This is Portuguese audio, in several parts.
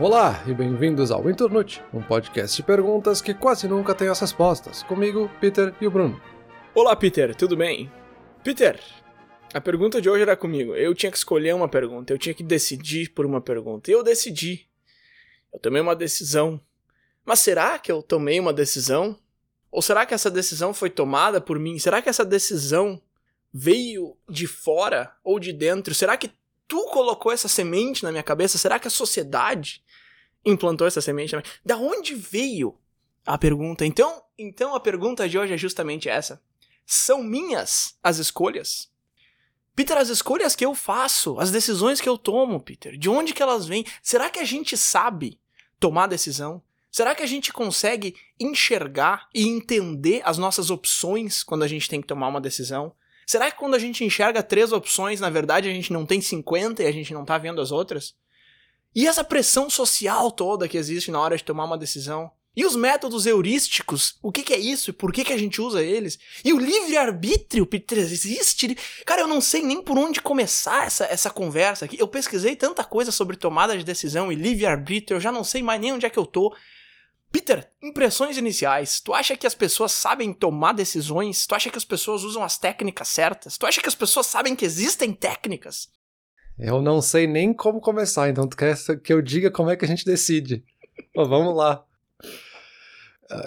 Olá e bem-vindos ao Internute, um podcast de perguntas que quase nunca tem as respostas. Comigo, Peter e o Bruno. Olá, Peter, tudo bem? Peter, a pergunta de hoje era comigo. Eu tinha que escolher uma pergunta, eu tinha que decidir por uma pergunta. E eu decidi. Eu tomei uma decisão. Mas será que eu tomei uma decisão? Ou será que essa decisão foi tomada por mim? Será que essa decisão veio de fora ou de dentro? Será que tu colocou essa semente na minha cabeça? Será que a sociedade implantou essa semente? Da onde veio a pergunta? Então, então a pergunta de hoje é justamente essa. São minhas as escolhas? Peter, as escolhas que eu faço, as decisões que eu tomo, Peter, de onde que elas vêm? Será que a gente sabe tomar decisão? Será que a gente consegue enxergar e entender as nossas opções quando a gente tem que tomar uma decisão? Será que quando a gente enxerga três opções, na verdade a gente não tem 50 e a gente não tá vendo as outras? E essa pressão social toda que existe na hora de tomar uma decisão? E os métodos heurísticos, o que, que, é isso e por que, que a gente usa eles? E o livre-arbítrio, Peter, existe? Cara, eu não sei nem por onde começar essa, essa conversa aqui. Eu pesquisei tanta coisa sobre tomada de decisão e livre-arbítrio, eu já não sei mais nem onde é que eu tô. Peter, impressões iniciais. Tu acha que as pessoas sabem tomar decisões? Tu acha que as pessoas usam as técnicas certas? Tu acha que as pessoas sabem que existem técnicas? Eu não sei nem como começar, então tu quer que eu diga como é que a gente decide. Vamos lá.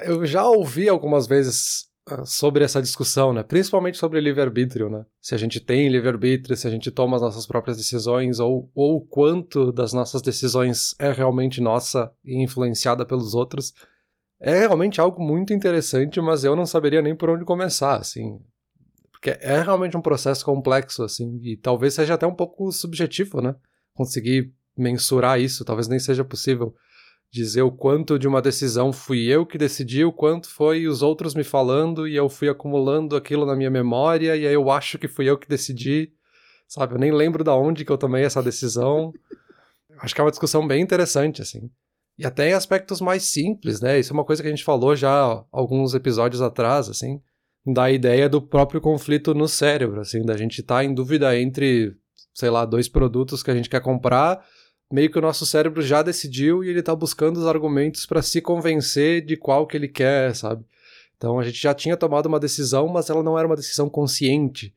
Eu já ouvi algumas vezes ah, sobre essa discussão, né? Principalmente sobre livre-arbítrio, né? Se a gente tem livre-arbítrio, se a gente toma as nossas próprias decisões, ou, ou quanto das nossas decisões é realmente nossa e influenciada pelos outros. É realmente algo muito interessante, mas eu não saberia nem por onde começar, assim. Porque é realmente um processo complexo, assim, e talvez seja até um pouco subjetivo, né? Conseguir mensurar isso, talvez nem seja possível dizer o quanto de uma decisão fui eu que decidi, o quanto foi os outros me falando e eu fui acumulando aquilo na minha memória e aí eu acho que fui eu que decidi, sabe? Eu nem lembro da onde que eu tomei essa decisão. acho que é uma discussão bem interessante, assim. E até em aspectos mais simples, né? Isso é uma coisa que a gente falou já alguns episódios atrás, assim, da ideia do próprio conflito no cérebro, assim, da gente estar tá em dúvida entre, sei lá, dois produtos que a gente quer comprar meio que o nosso cérebro já decidiu e ele tá buscando os argumentos para se convencer de qual que ele quer, sabe? Então a gente já tinha tomado uma decisão, mas ela não era uma decisão consciente.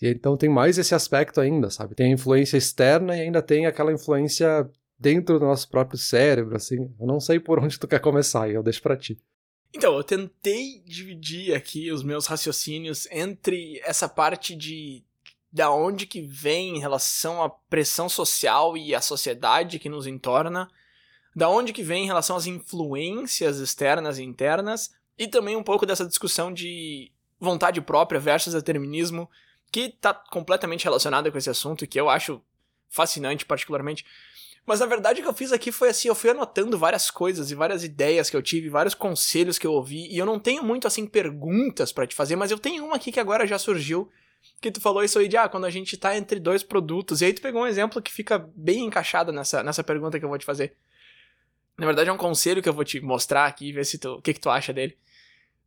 E então tem mais esse aspecto ainda, sabe? Tem a influência externa e ainda tem aquela influência dentro do nosso próprio cérebro, assim. Eu não sei por onde tu quer começar, eu deixo para ti. Então, eu tentei dividir aqui os meus raciocínios entre essa parte de da onde que vem em relação à pressão social e à sociedade que nos entorna, da onde que vem em relação às influências externas e internas, e também um pouco dessa discussão de vontade própria versus determinismo, que está completamente relacionada com esse assunto e que eu acho fascinante particularmente. Mas na verdade o que eu fiz aqui foi assim, eu fui anotando várias coisas e várias ideias que eu tive, vários conselhos que eu ouvi, e eu não tenho muito assim perguntas para te fazer, mas eu tenho uma aqui que agora já surgiu que tu falou isso aí de, ah, quando a gente tá entre dois produtos. E aí tu pegou um exemplo que fica bem encaixado nessa, nessa pergunta que eu vou te fazer. Na verdade é um conselho que eu vou te mostrar aqui, ver se tu, o que que tu acha dele.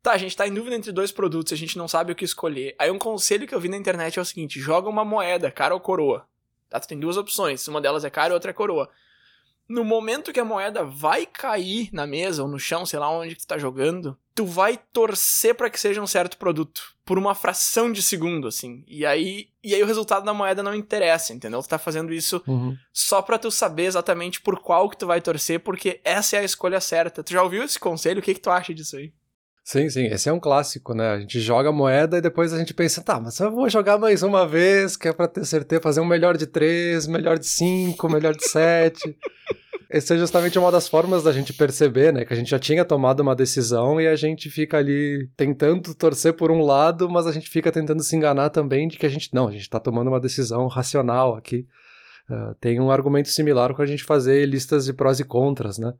Tá, a gente tá em dúvida entre dois produtos, a gente não sabe o que escolher. Aí um conselho que eu vi na internet é o seguinte, joga uma moeda, cara ou coroa. Tá, tu tem duas opções, uma delas é cara e outra é coroa no momento que a moeda vai cair na mesa ou no chão, sei lá onde que tu tá jogando, tu vai torcer para que seja um certo produto por uma fração de segundo, assim. E aí, e aí o resultado da moeda não interessa, entendeu? Tu tá fazendo isso uhum. só para tu saber exatamente por qual que tu vai torcer, porque essa é a escolha certa. Tu já ouviu esse conselho? O que que tu acha disso aí? Sim, sim, esse é um clássico, né? A gente joga a moeda e depois a gente pensa, tá, mas eu vou jogar mais uma vez, que é pra ter certeza, fazer um melhor de três, melhor de cinco, melhor de sete. Essa é justamente uma das formas da gente perceber, né? Que a gente já tinha tomado uma decisão e a gente fica ali tentando torcer por um lado, mas a gente fica tentando se enganar também de que a gente. Não, a gente está tomando uma decisão racional aqui. Uh, tem um argumento similar com a gente fazer listas de prós e contras, né?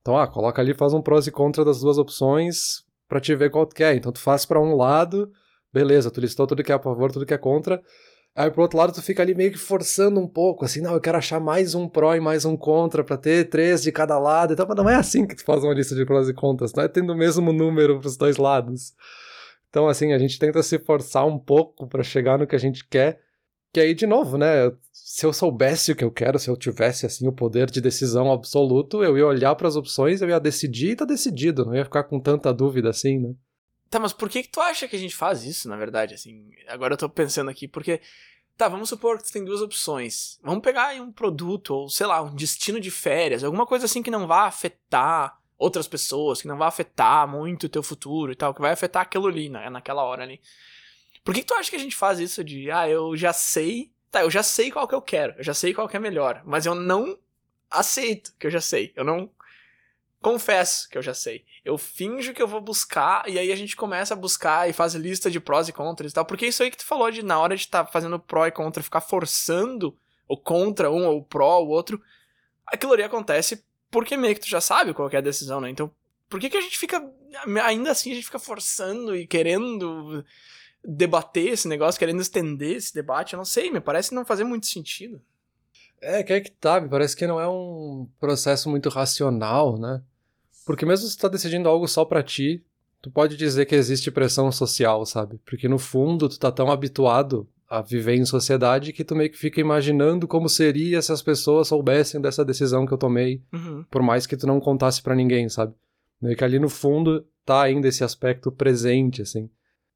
Então, ah, coloca ali, faz um prós e contra das duas opções para te ver qual tu quer. Então, tu faz para um lado, beleza, tu listou tudo que é a favor, tudo que é contra Aí pro outro lado tu fica ali meio que forçando um pouco, assim, não, eu quero achar mais um pró e mais um contra para ter três de cada lado. Então, mas não é assim que tu faz uma lista de prós e contras, não é tendo o mesmo número pros dois lados. Então, assim, a gente tenta se forçar um pouco para chegar no que a gente quer, Que aí, de novo, né? Se eu soubesse o que eu quero, se eu tivesse, assim, o poder de decisão absoluto, eu ia olhar para as opções, eu ia decidir e tá decidido. Não ia ficar com tanta dúvida assim, né? Tá, mas por que que tu acha que a gente faz isso, na verdade, assim? Agora eu tô pensando aqui, porque... Tá, vamos supor que tu tem duas opções. Vamos pegar aí um produto, ou sei lá, um destino de férias, alguma coisa assim que não vá afetar outras pessoas, que não vai afetar muito o teu futuro e tal, que vai afetar aquilo ali, né, naquela hora ali. Por que, que tu acha que a gente faz isso de, ah, eu já sei, tá, eu já sei qual que eu quero, eu já sei qual que é melhor, mas eu não aceito que eu já sei, eu não confesso que eu já sei. Eu finjo que eu vou buscar e aí a gente começa a buscar e faz lista de prós e contras e tal, porque isso aí que tu falou de na hora de estar tá fazendo pró e contra, ficar forçando o contra um ou o pró o outro, aquilo ali acontece porque meio que tu já sabe qual é a decisão, né? Então, por que, que a gente fica. Ainda assim, a gente fica forçando e querendo debater esse negócio, querendo estender esse debate? Eu não sei, me parece não fazer muito sentido. É, que é que tá, me parece que não é um processo muito racional, né? Porque mesmo se tu tá decidindo algo só para ti, tu pode dizer que existe pressão social, sabe? Porque no fundo tu tá tão habituado a viver em sociedade que tu meio que fica imaginando como seria se as pessoas soubessem dessa decisão que eu tomei, uhum. por mais que tu não contasse para ninguém, sabe? Meio que ali no fundo tá ainda esse aspecto presente, assim.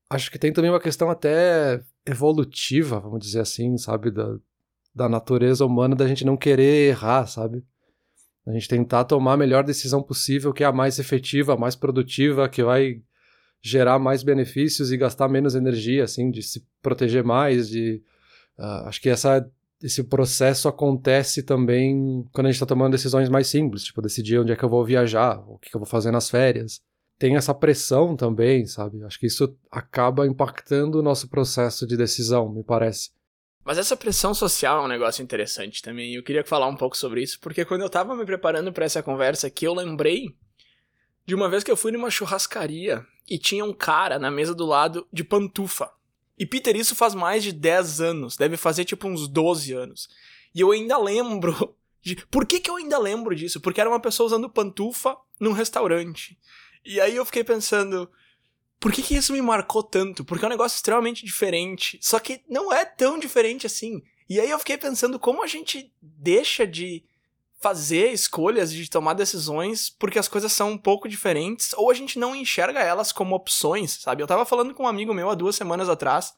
Acho que tem também uma questão até evolutiva, vamos dizer assim, sabe? Da, da natureza humana da gente não querer errar, sabe? A gente tentar tomar a melhor decisão possível, que é a mais efetiva, a mais produtiva, que vai gerar mais benefícios e gastar menos energia, assim, de se proteger mais, de... Uh, acho que essa, esse processo acontece também quando a gente está tomando decisões mais simples, tipo, decidir onde é que eu vou viajar, o que, que eu vou fazer nas férias. Tem essa pressão também, sabe? Acho que isso acaba impactando o nosso processo de decisão, me parece. Mas essa pressão social é um negócio interessante também. Eu queria falar um pouco sobre isso, porque quando eu estava me preparando para essa conversa aqui, eu lembrei de uma vez que eu fui numa churrascaria e tinha um cara na mesa do lado de pantufa. E Peter, isso faz mais de 10 anos, deve fazer tipo uns 12 anos. E eu ainda lembro. De... Por que, que eu ainda lembro disso? Porque era uma pessoa usando pantufa num restaurante. E aí eu fiquei pensando. Por que, que isso me marcou tanto? Porque é um negócio extremamente diferente. Só que não é tão diferente assim. E aí eu fiquei pensando como a gente deixa de fazer escolhas, de tomar decisões, porque as coisas são um pouco diferentes, ou a gente não enxerga elas como opções, sabe? Eu tava falando com um amigo meu há duas semanas atrás,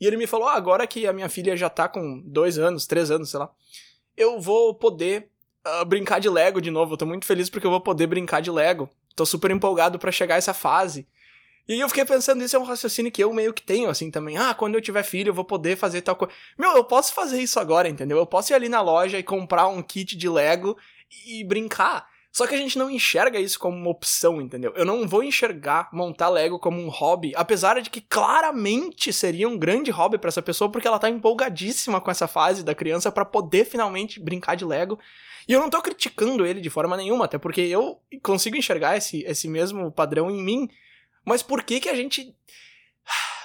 e ele me falou: ah, agora que a minha filha já tá com dois anos, três anos, sei lá, eu vou poder uh, brincar de Lego de novo. Eu tô muito feliz porque eu vou poder brincar de Lego. Tô super empolgado para chegar a essa fase. E eu fiquei pensando, isso é um raciocínio que eu meio que tenho, assim, também. Ah, quando eu tiver filho, eu vou poder fazer tal coisa. Meu, eu posso fazer isso agora, entendeu? Eu posso ir ali na loja e comprar um kit de Lego e brincar. Só que a gente não enxerga isso como uma opção, entendeu? Eu não vou enxergar montar Lego como um hobby, apesar de que claramente seria um grande hobby para essa pessoa, porque ela tá empolgadíssima com essa fase da criança para poder finalmente brincar de Lego. E eu não tô criticando ele de forma nenhuma, até porque eu consigo enxergar esse, esse mesmo padrão em mim. Mas por que que a gente.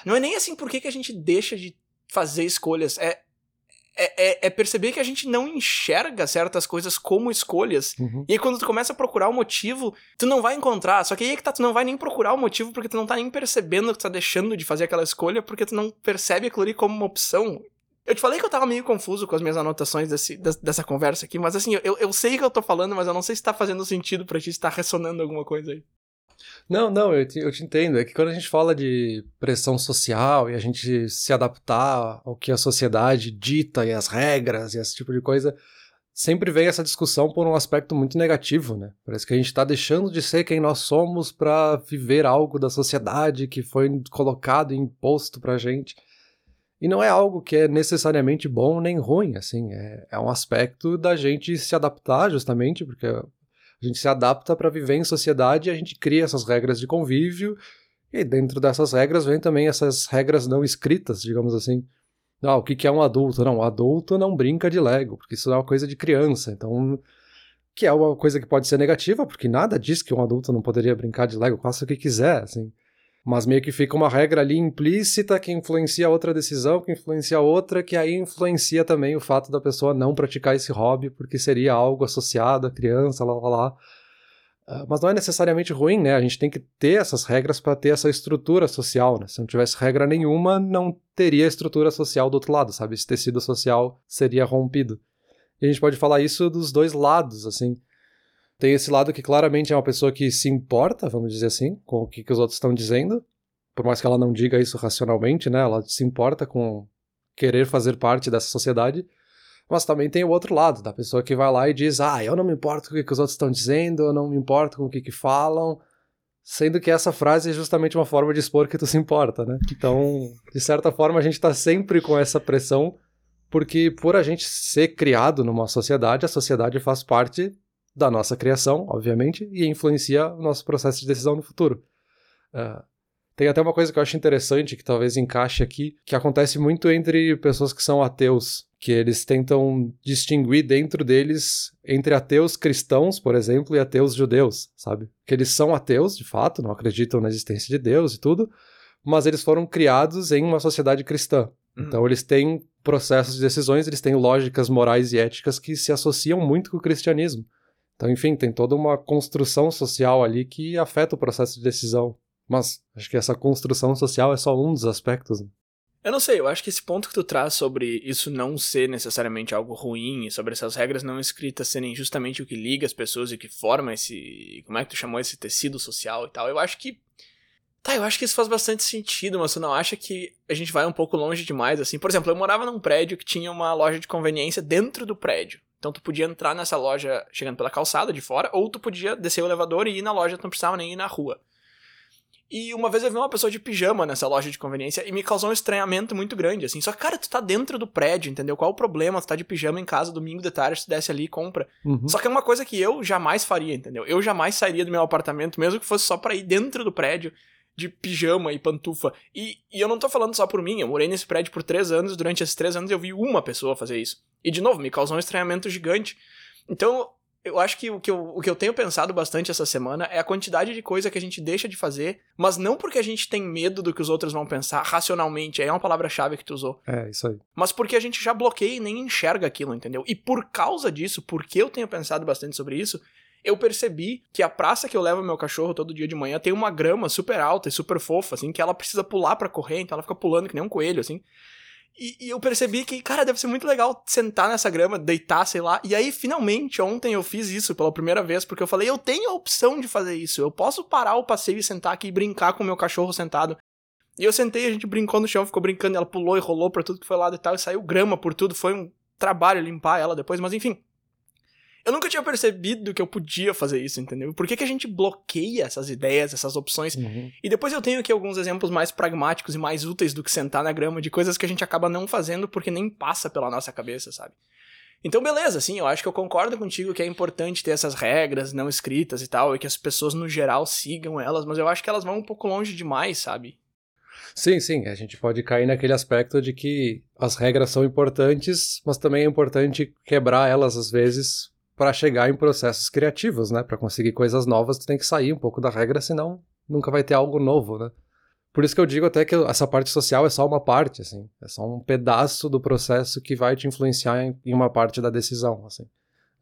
Não é nem assim por que que a gente deixa de fazer escolhas. É, é, é, é perceber que a gente não enxerga certas coisas como escolhas. Uhum. E aí quando tu começa a procurar o motivo, tu não vai encontrar. Só que aí é que tá, tu não vai nem procurar o motivo porque tu não tá nem percebendo que tu tá deixando de fazer aquela escolha porque tu não percebe aquilo ali como uma opção. Eu te falei que eu tava meio confuso com as minhas anotações desse, dessa conversa aqui, mas assim, eu, eu sei que eu tô falando, mas eu não sei se tá fazendo sentido pra ti, se tá ressonando alguma coisa aí. Não, não, eu te, eu te entendo. É que quando a gente fala de pressão social e a gente se adaptar ao que a sociedade dita e as regras e esse tipo de coisa, sempre vem essa discussão por um aspecto muito negativo, né? Parece que a gente está deixando de ser quem nós somos para viver algo da sociedade que foi colocado e imposto pra gente. E não é algo que é necessariamente bom nem ruim, assim, é, é um aspecto da gente se adaptar justamente, porque a gente se adapta para viver em sociedade e a gente cria essas regras de convívio. E dentro dessas regras vem também essas regras não escritas, digamos assim. Ah, o que é um adulto? Não, o adulto não brinca de Lego, porque isso é uma coisa de criança. Então, que é uma coisa que pode ser negativa, porque nada diz que um adulto não poderia brincar de Lego, faça o que quiser, assim. Mas meio que fica uma regra ali implícita que influencia outra decisão, que influencia outra, que aí influencia também o fato da pessoa não praticar esse hobby, porque seria algo associado à criança, lá lá lá. Uh, mas não é necessariamente ruim, né? A gente tem que ter essas regras para ter essa estrutura social, né? Se não tivesse regra nenhuma, não teria estrutura social do outro lado, sabe? Esse tecido social seria rompido. E a gente pode falar isso dos dois lados, assim. Tem esse lado que claramente é uma pessoa que se importa, vamos dizer assim, com o que, que os outros estão dizendo, por mais que ela não diga isso racionalmente, né? Ela se importa com querer fazer parte dessa sociedade. Mas também tem o outro lado, da pessoa que vai lá e diz: Ah, eu não me importo com o que os outros estão dizendo, eu não me importo com o que, que falam. Sendo que essa frase é justamente uma forma de expor que tu se importa, né? Então, de certa forma, a gente está sempre com essa pressão, porque por a gente ser criado numa sociedade, a sociedade faz parte da nossa criação, obviamente, e influencia o nosso processo de decisão no futuro. Uh, tem até uma coisa que eu acho interessante, que talvez encaixe aqui, que acontece muito entre pessoas que são ateus, que eles tentam distinguir dentro deles entre ateus cristãos, por exemplo, e ateus judeus, sabe? Que eles são ateus, de fato, não acreditam na existência de Deus e tudo, mas eles foram criados em uma sociedade cristã. Uhum. Então eles têm processos de decisões, eles têm lógicas morais e éticas que se associam muito com o cristianismo. Então, enfim, tem toda uma construção social ali que afeta o processo de decisão. Mas acho que essa construção social é só um dos aspectos. Né? Eu não sei, eu acho que esse ponto que tu traz sobre isso não ser necessariamente algo ruim, sobre essas regras não escritas serem justamente o que liga as pessoas e que forma esse. Como é que tu chamou esse tecido social e tal, eu acho que. Tá, eu acho que isso faz bastante sentido, mas tu não acha que a gente vai um pouco longe demais, assim? Por exemplo, eu morava num prédio que tinha uma loja de conveniência dentro do prédio. Então tu podia entrar nessa loja chegando pela calçada de fora, ou tu podia descer o elevador e ir na loja, tu não precisava nem ir na rua. E uma vez eu vi uma pessoa de pijama nessa loja de conveniência e me causou um estranhamento muito grande, assim. Só que, cara, tu tá dentro do prédio, entendeu? Qual o problema? Tu tá de pijama em casa domingo de tarde, tu desce ali e compra. Uhum. Só que é uma coisa que eu jamais faria, entendeu? Eu jamais sairia do meu apartamento, mesmo que fosse só para ir dentro do prédio de pijama e pantufa. E, e eu não tô falando só por mim, eu morei nesse prédio por três anos, durante esses três anos eu vi uma pessoa fazer isso. E, de novo, me causou um estranhamento gigante. Então, eu acho que o que eu, o que eu tenho pensado bastante essa semana é a quantidade de coisa que a gente deixa de fazer, mas não porque a gente tem medo do que os outros vão pensar racionalmente, aí é uma palavra-chave que tu usou. É, isso aí. Mas porque a gente já bloqueia e nem enxerga aquilo, entendeu? E por causa disso, porque eu tenho pensado bastante sobre isso, eu percebi que a praça que eu levo meu cachorro todo dia de manhã tem uma grama super alta e super fofa, assim, que ela precisa pular para correr, então ela fica pulando que nem um coelho, assim. E, e, eu percebi que, cara, deve ser muito legal sentar nessa grama, deitar, sei lá. E aí, finalmente, ontem eu fiz isso pela primeira vez, porque eu falei, eu tenho a opção de fazer isso. Eu posso parar o passeio e sentar aqui e brincar com o meu cachorro sentado. E eu sentei, a gente brincou no chão, ficou brincando, ela pulou e rolou pra tudo que foi lado e tal, e saiu grama por tudo. Foi um trabalho limpar ela depois, mas enfim. Eu nunca tinha percebido que eu podia fazer isso, entendeu? Por que, que a gente bloqueia essas ideias, essas opções? Uhum. E depois eu tenho aqui alguns exemplos mais pragmáticos e mais úteis do que sentar na grama, de coisas que a gente acaba não fazendo porque nem passa pela nossa cabeça, sabe? Então, beleza, sim, eu acho que eu concordo contigo que é importante ter essas regras não escritas e tal, e que as pessoas no geral sigam elas, mas eu acho que elas vão um pouco longe demais, sabe? Sim, sim, a gente pode cair naquele aspecto de que as regras são importantes, mas também é importante quebrar elas às vezes para chegar em processos criativos, né? Para conseguir coisas novas, tu tem que sair um pouco da regra, senão nunca vai ter algo novo, né? Por isso que eu digo até que essa parte social é só uma parte, assim, é só um pedaço do processo que vai te influenciar em, uma parte da decisão, assim.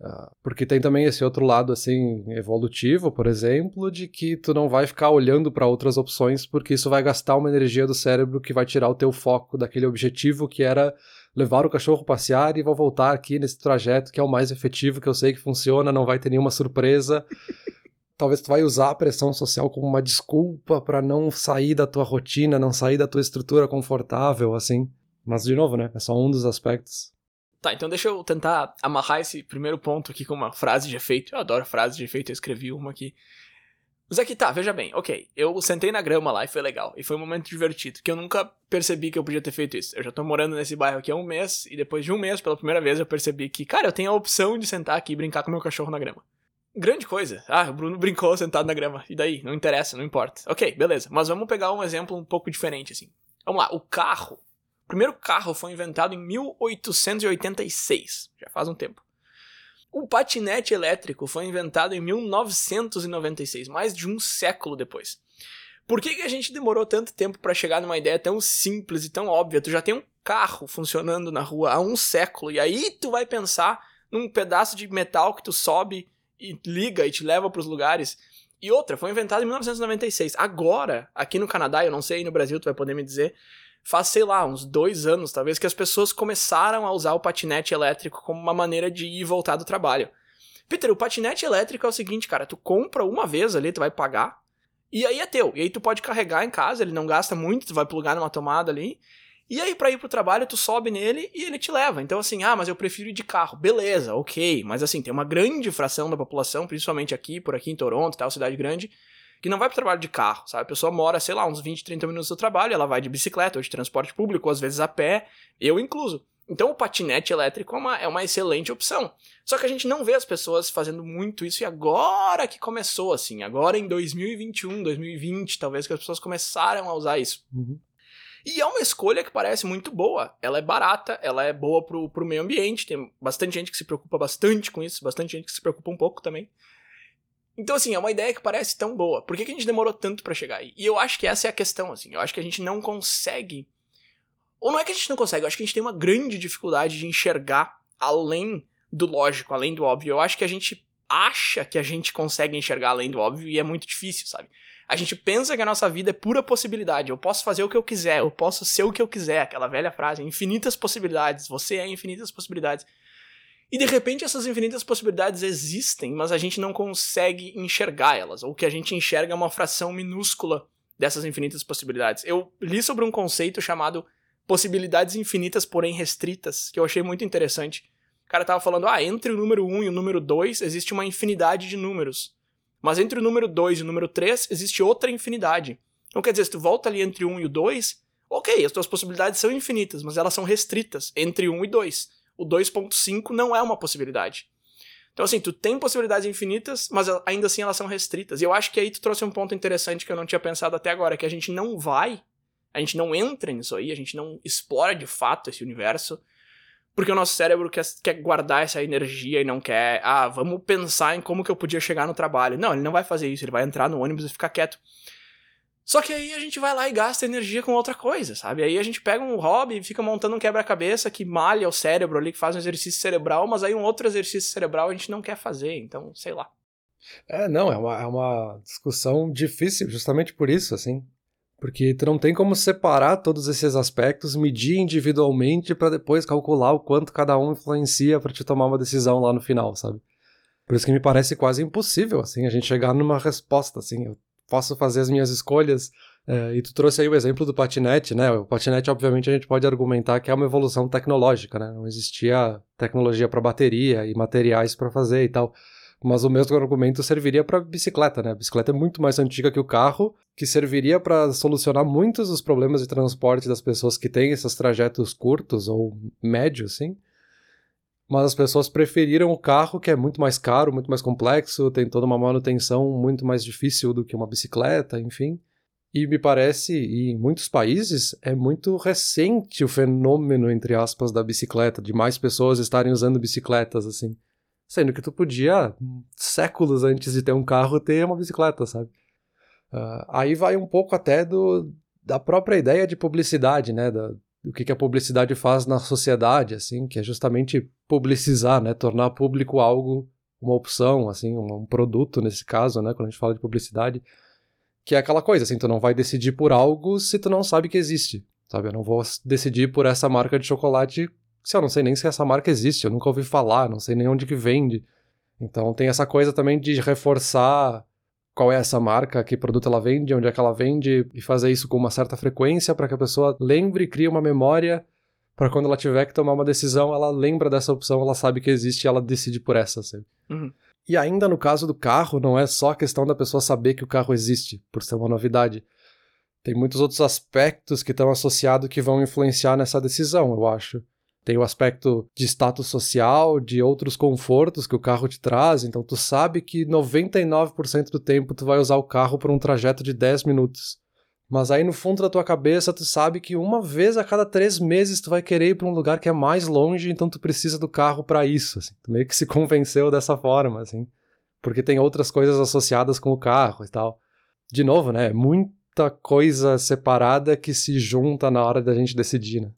Uh, porque tem também esse outro lado, assim, evolutivo, por exemplo, de que tu não vai ficar olhando para outras opções, porque isso vai gastar uma energia do cérebro que vai tirar o teu foco daquele objetivo que era levar o cachorro passear e vou voltar aqui nesse trajeto que é o mais efetivo, que eu sei que funciona, não vai ter nenhuma surpresa. Talvez tu vai usar a pressão social como uma desculpa para não sair da tua rotina, não sair da tua estrutura confortável, assim. Mas, de novo, né? É só um dos aspectos. Tá, então deixa eu tentar amarrar esse primeiro ponto aqui com uma frase de efeito. Eu adoro frases de efeito, eu escrevi uma aqui. Mas aqui tá, veja bem, ok. Eu sentei na grama lá e foi legal. E foi um momento divertido, que eu nunca percebi que eu podia ter feito isso. Eu já tô morando nesse bairro aqui há um mês, e depois de um mês, pela primeira vez, eu percebi que, cara, eu tenho a opção de sentar aqui e brincar com meu cachorro na grama. Grande coisa. Ah, o Bruno brincou sentado na grama. E daí? Não interessa, não importa. Ok, beleza. Mas vamos pegar um exemplo um pouco diferente, assim. Vamos lá, o carro. O primeiro carro foi inventado em 1886. Já faz um tempo. O patinete elétrico foi inventado em 1996, mais de um século depois. Por que, que a gente demorou tanto tempo para chegar numa ideia tão simples e tão óbvia? Tu já tem um carro funcionando na rua há um século e aí tu vai pensar num pedaço de metal que tu sobe e liga e te leva para os lugares. E outra, foi inventado em 1996. Agora, aqui no Canadá, eu não sei, no Brasil tu vai poder me dizer, faz, sei lá, uns dois anos, talvez, que as pessoas começaram a usar o patinete elétrico como uma maneira de ir e voltar do trabalho. Peter, o patinete elétrico é o seguinte, cara, tu compra uma vez ali, tu vai pagar, e aí é teu. E aí tu pode carregar em casa, ele não gasta muito, tu vai plugar numa tomada ali. E aí, para ir pro trabalho, tu sobe nele e ele te leva. Então, assim, ah, mas eu prefiro ir de carro. Beleza, ok. Mas, assim, tem uma grande fração da população, principalmente aqui, por aqui em Toronto, tal, cidade grande, que não vai pro trabalho de carro, sabe? A pessoa mora, sei lá, uns 20, 30 minutos do trabalho, ela vai de bicicleta ou de transporte público, ou às vezes a pé, eu incluso. Então, o patinete elétrico é uma, é uma excelente opção. Só que a gente não vê as pessoas fazendo muito isso e agora que começou, assim, agora em 2021, 2020, talvez que as pessoas começaram a usar isso. Uhum. E é uma escolha que parece muito boa. Ela é barata, ela é boa pro, pro meio ambiente. Tem bastante gente que se preocupa bastante com isso, bastante gente que se preocupa um pouco também. Então, assim, é uma ideia que parece tão boa. Por que, que a gente demorou tanto para chegar aí? E eu acho que essa é a questão, assim. Eu acho que a gente não consegue. Ou não é que a gente não consegue, eu acho que a gente tem uma grande dificuldade de enxergar além do lógico, além do óbvio. Eu acho que a gente acha que a gente consegue enxergar além do óbvio e é muito difícil, sabe? A gente pensa que a nossa vida é pura possibilidade. Eu posso fazer o que eu quiser, eu posso ser o que eu quiser. Aquela velha frase, infinitas possibilidades. Você é infinitas possibilidades. E de repente essas infinitas possibilidades existem, mas a gente não consegue enxergar elas. Ou que a gente enxerga é uma fração minúscula dessas infinitas possibilidades. Eu li sobre um conceito chamado possibilidades infinitas, porém restritas, que eu achei muito interessante. O cara tava falando, ah, entre o número 1 e o número 2 existe uma infinidade de números. Mas entre o número 2 e o número 3 existe outra infinidade. Então quer dizer, se tu volta ali entre o 1 e o 2, ok, as tuas possibilidades são infinitas, mas elas são restritas entre 1 e 2. O 2.5 não é uma possibilidade. Então assim, tu tem possibilidades infinitas, mas ainda assim elas são restritas. E eu acho que aí tu trouxe um ponto interessante que eu não tinha pensado até agora, que a gente não vai, a gente não entra nisso aí, a gente não explora de fato esse universo porque o nosso cérebro quer, quer guardar essa energia e não quer, ah, vamos pensar em como que eu podia chegar no trabalho. Não, ele não vai fazer isso, ele vai entrar no ônibus e ficar quieto. Só que aí a gente vai lá e gasta energia com outra coisa, sabe? Aí a gente pega um hobby e fica montando um quebra-cabeça que malha o cérebro ali, que faz um exercício cerebral, mas aí um outro exercício cerebral a gente não quer fazer, então, sei lá. É, não, é uma, é uma discussão difícil, justamente por isso, assim. Porque tu não tem como separar todos esses aspectos, medir individualmente para depois calcular o quanto cada um influencia para te tomar uma decisão lá no final, sabe? Por isso que me parece quase impossível, assim, a gente chegar numa resposta, assim, eu posso fazer as minhas escolhas, é, e tu trouxe aí o exemplo do patinete, né? O patinete, obviamente, a gente pode argumentar que é uma evolução tecnológica, né? Não existia tecnologia para bateria e materiais para fazer e tal. Mas o mesmo argumento serviria para bicicleta, né? A bicicleta é muito mais antiga que o carro, que serviria para solucionar muitos dos problemas de transporte das pessoas que têm esses trajetos curtos ou médios, sim. Mas as pessoas preferiram o carro, que é muito mais caro, muito mais complexo, tem toda uma manutenção muito mais difícil do que uma bicicleta, enfim. E me parece, e em muitos países, é muito recente o fenômeno, entre aspas, da bicicleta, de mais pessoas estarem usando bicicletas, assim. Sendo que tu podia, séculos antes de ter um carro, ter uma bicicleta, sabe? Uh, aí vai um pouco até do, da própria ideia de publicidade, né? Da, do que, que a publicidade faz na sociedade, assim, que é justamente publicizar, né? Tornar público algo, uma opção, assim, um, um produto nesse caso, né? Quando a gente fala de publicidade, que é aquela coisa, assim, tu não vai decidir por algo se tu não sabe que existe, sabe? Eu não vou decidir por essa marca de chocolate se eu não sei nem se essa marca existe, eu nunca ouvi falar, não sei nem onde que vende. Então tem essa coisa também de reforçar qual é essa marca, que produto ela vende, onde é que ela vende, e fazer isso com uma certa frequência para que a pessoa lembre e crie uma memória para quando ela tiver que tomar uma decisão, ela lembra dessa opção, ela sabe que existe e ela decide por essa. Assim. Uhum. E ainda no caso do carro, não é só a questão da pessoa saber que o carro existe, por ser uma novidade. Tem muitos outros aspectos que estão associados que vão influenciar nessa decisão, eu acho. Tem o aspecto de status social, de outros confortos que o carro te traz, então tu sabe que 99% do tempo tu vai usar o carro por um trajeto de 10 minutos. Mas aí no fundo da tua cabeça tu sabe que uma vez a cada três meses tu vai querer ir para um lugar que é mais longe, então tu precisa do carro para isso. Assim. Tu meio que se convenceu dessa forma, assim. Porque tem outras coisas associadas com o carro e tal. De novo, né? Muita coisa separada que se junta na hora da gente decidir, né?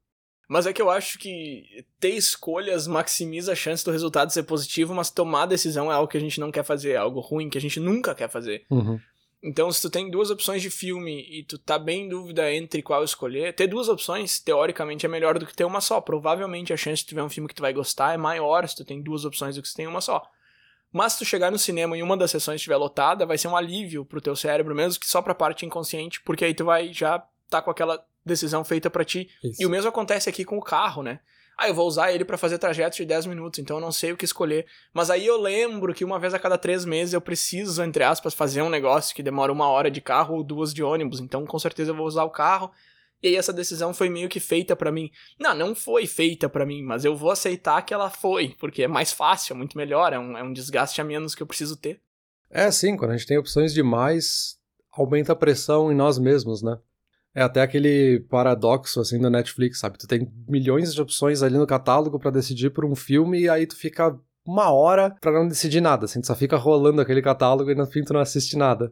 Mas é que eu acho que ter escolhas maximiza a chance do resultado ser positivo, mas tomar decisão é algo que a gente não quer fazer, é algo ruim que a gente nunca quer fazer. Uhum. Então, se tu tem duas opções de filme e tu tá bem em dúvida entre qual escolher, ter duas opções, teoricamente, é melhor do que ter uma só. Provavelmente a chance de tu ver um filme que tu vai gostar é maior se tu tem duas opções do que se tem uma só. Mas se tu chegar no cinema e uma das sessões estiver lotada, vai ser um alívio pro teu cérebro, mesmo que só pra parte inconsciente, porque aí tu vai já tá com aquela decisão feita para ti. Isso. E o mesmo acontece aqui com o carro, né? Ah, eu vou usar ele para fazer trajetos de 10 minutos, então eu não sei o que escolher. Mas aí eu lembro que uma vez a cada três meses eu preciso, entre aspas, fazer um negócio que demora uma hora de carro ou duas de ônibus, então com certeza eu vou usar o carro. E aí essa decisão foi meio que feita para mim. Não, não foi feita para mim, mas eu vou aceitar que ela foi, porque é mais fácil, é muito melhor, é um, é um desgaste a menos que eu preciso ter. É, sim, quando a gente tem opções demais, aumenta a pressão em nós mesmos, né? É até aquele paradoxo assim da Netflix, sabe? Tu tem milhões de opções ali no catálogo para decidir por um filme e aí tu fica uma hora para não decidir nada, assim, tu só fica rolando aquele catálogo e no fim tu não assiste nada.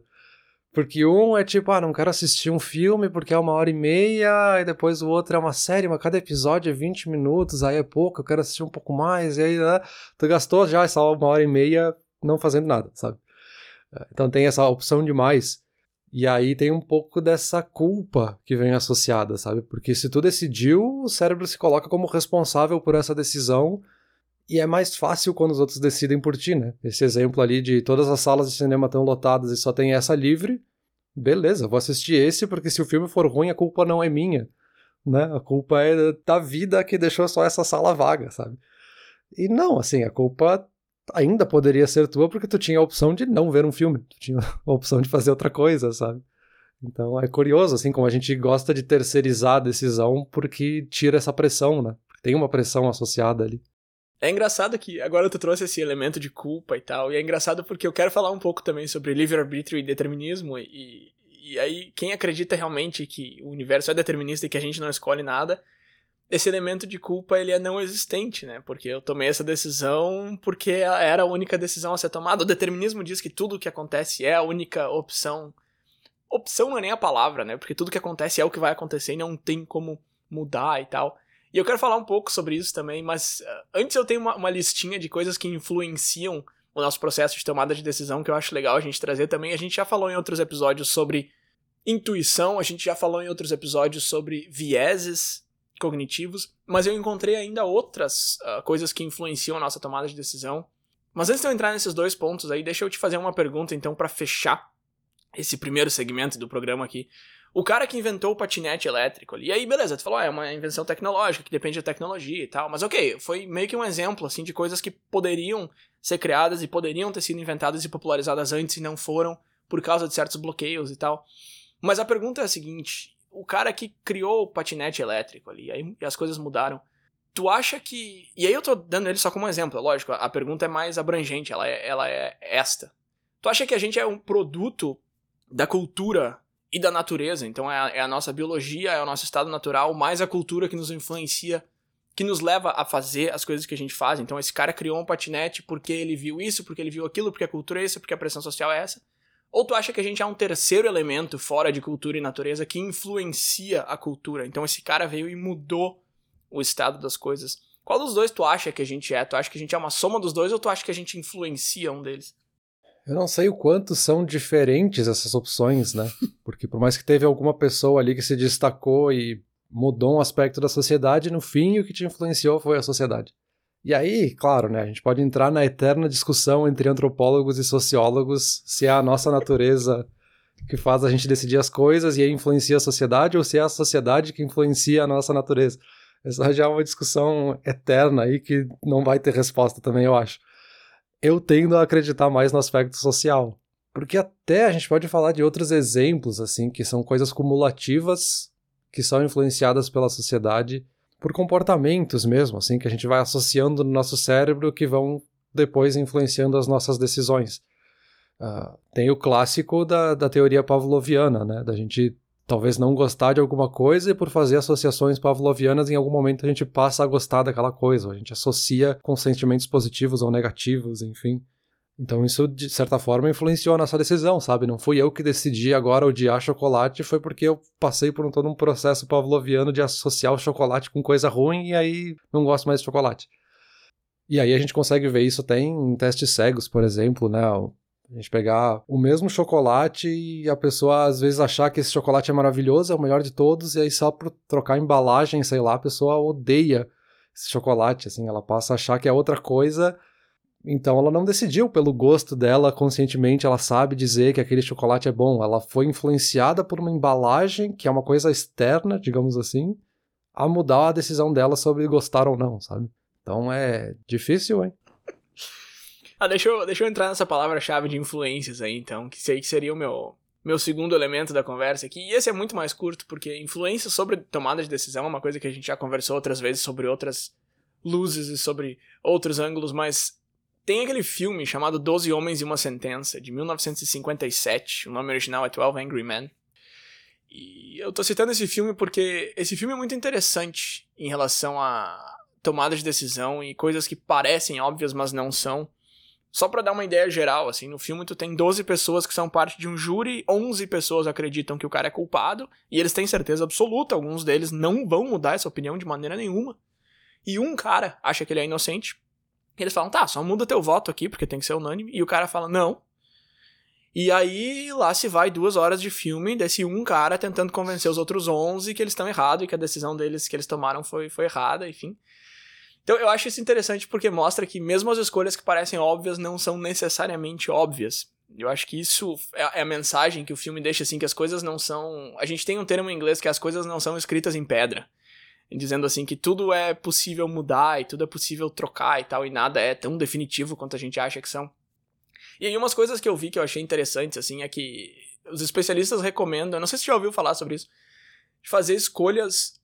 Porque um é tipo, ah, não quero assistir um filme porque é uma hora e meia, e depois o outro é uma série, mas cada episódio é 20 minutos, aí é pouco, eu quero assistir um pouco mais, e aí né, tu gastou já essa uma hora e meia não fazendo nada, sabe? Então tem essa opção demais. E aí tem um pouco dessa culpa que vem associada, sabe? Porque se tu decidiu, o cérebro se coloca como responsável por essa decisão e é mais fácil quando os outros decidem por ti, né? Esse exemplo ali de todas as salas de cinema estão lotadas e só tem essa livre, beleza, vou assistir esse porque se o filme for ruim a culpa não é minha, né? A culpa é da vida que deixou só essa sala vaga, sabe? E não, assim, a culpa ainda poderia ser tua porque tu tinha a opção de não ver um filme, tu tinha a opção de fazer outra coisa, sabe? Então é curioso, assim, como a gente gosta de terceirizar a decisão porque tira essa pressão, né? Tem uma pressão associada ali. É engraçado que agora tu trouxe esse elemento de culpa e tal, e é engraçado porque eu quero falar um pouco também sobre livre-arbítrio e determinismo, e, e aí quem acredita realmente que o universo é determinista e que a gente não escolhe nada, esse elemento de culpa ele é não existente, né? Porque eu tomei essa decisão porque era a única decisão a ser tomada. O determinismo diz que tudo o que acontece é a única opção. Opção não é nem a palavra, né? Porque tudo que acontece é o que vai acontecer e não tem como mudar e tal. E eu quero falar um pouco sobre isso também, mas uh, antes eu tenho uma, uma listinha de coisas que influenciam o nosso processo de tomada de decisão que eu acho legal a gente trazer também. A gente já falou em outros episódios sobre intuição, a gente já falou em outros episódios sobre vieses cognitivos, mas eu encontrei ainda outras uh, coisas que influenciam a nossa tomada de decisão. Mas antes de eu entrar nesses dois pontos aí, deixa eu te fazer uma pergunta então para fechar esse primeiro segmento do programa aqui. O cara que inventou o patinete elétrico ali, e aí beleza, tu falou, ah, é uma invenção tecnológica que depende da tecnologia e tal, mas ok, foi meio que um exemplo assim de coisas que poderiam ser criadas e poderiam ter sido inventadas e popularizadas antes e não foram por causa de certos bloqueios e tal. Mas a pergunta é a seguinte: o cara que criou o patinete elétrico ali, aí as coisas mudaram. Tu acha que. E aí eu tô dando ele só como exemplo, é lógico, a pergunta é mais abrangente, ela é, ela é esta. Tu acha que a gente é um produto da cultura e da natureza? Então é a, é a nossa biologia, é o nosso estado natural, mais a cultura que nos influencia, que nos leva a fazer as coisas que a gente faz. Então esse cara criou um patinete porque ele viu isso, porque ele viu aquilo, porque a cultura é essa, porque a pressão social é essa. Ou tu acha que a gente é um terceiro elemento fora de cultura e natureza que influencia a cultura? Então esse cara veio e mudou o estado das coisas. Qual dos dois tu acha que a gente é? Tu acha que a gente é uma soma dos dois ou tu acha que a gente influencia um deles? Eu não sei o quanto são diferentes essas opções, né? Porque por mais que teve alguma pessoa ali que se destacou e mudou um aspecto da sociedade, no fim o que te influenciou foi a sociedade. E aí, claro, né, a gente pode entrar na eterna discussão entre antropólogos e sociólogos se é a nossa natureza que faz a gente decidir as coisas e influencia a sociedade ou se é a sociedade que influencia a nossa natureza. Essa já é uma discussão eterna aí que não vai ter resposta também, eu acho. Eu tendo a acreditar mais no aspecto social, porque até a gente pode falar de outros exemplos assim que são coisas cumulativas que são influenciadas pela sociedade por comportamentos mesmo, assim, que a gente vai associando no nosso cérebro que vão depois influenciando as nossas decisões. Uh, tem o clássico da, da teoria pavloviana, né? Da gente talvez não gostar de alguma coisa e por fazer associações pavlovianas, em algum momento a gente passa a gostar daquela coisa, a gente associa com sentimentos positivos ou negativos, enfim. Então isso, de certa forma, influenciou a nossa decisão, sabe? Não fui eu que decidi agora odiar chocolate, foi porque eu passei por um, todo um processo pavloviano de associar o chocolate com coisa ruim e aí não gosto mais de chocolate. E aí a gente consegue ver isso até em testes cegos, por exemplo, né? A gente pegar o mesmo chocolate e a pessoa às vezes achar que esse chocolate é maravilhoso, é o melhor de todos, e aí só por trocar a embalagem, sei lá, a pessoa odeia esse chocolate, assim, ela passa a achar que é outra coisa então ela não decidiu pelo gosto dela conscientemente, ela sabe dizer que aquele chocolate é bom. Ela foi influenciada por uma embalagem, que é uma coisa externa, digamos assim, a mudar a decisão dela sobre gostar ou não, sabe? Então é difícil, hein? Ah, deixa eu, deixa eu entrar nessa palavra-chave de influências aí, então, que sei que seria o meu, meu segundo elemento da conversa aqui. E esse é muito mais curto, porque influência sobre tomada de decisão é uma coisa que a gente já conversou outras vezes sobre outras luzes e sobre outros ângulos, mas tem aquele filme chamado Doze Homens e uma Sentença, de 1957. O nome original é 12 Angry Men. E eu tô citando esse filme porque esse filme é muito interessante em relação a tomada de decisão e coisas que parecem óbvias, mas não são. Só para dar uma ideia geral, assim, no filme tu tem 12 pessoas que são parte de um júri, 11 pessoas acreditam que o cara é culpado, e eles têm certeza absoluta, alguns deles não vão mudar essa opinião de maneira nenhuma. E um cara acha que ele é inocente, eles falam, tá, só muda teu voto aqui, porque tem que ser unânime. E o cara fala, não. E aí lá se vai duas horas de filme desse um cara tentando convencer os outros 11 que eles estão errados e que a decisão deles que eles tomaram foi, foi errada, enfim. Então eu acho isso interessante porque mostra que mesmo as escolhas que parecem óbvias não são necessariamente óbvias. Eu acho que isso é, é a mensagem que o filme deixa assim que as coisas não são. A gente tem um termo em inglês que as coisas não são escritas em pedra dizendo assim que tudo é possível mudar e tudo é possível trocar e tal, e nada é tão definitivo quanto a gente acha que são. E aí umas coisas que eu vi que eu achei interessantes, assim, é que os especialistas recomendam, eu não sei se você já ouviu falar sobre isso, de fazer escolhas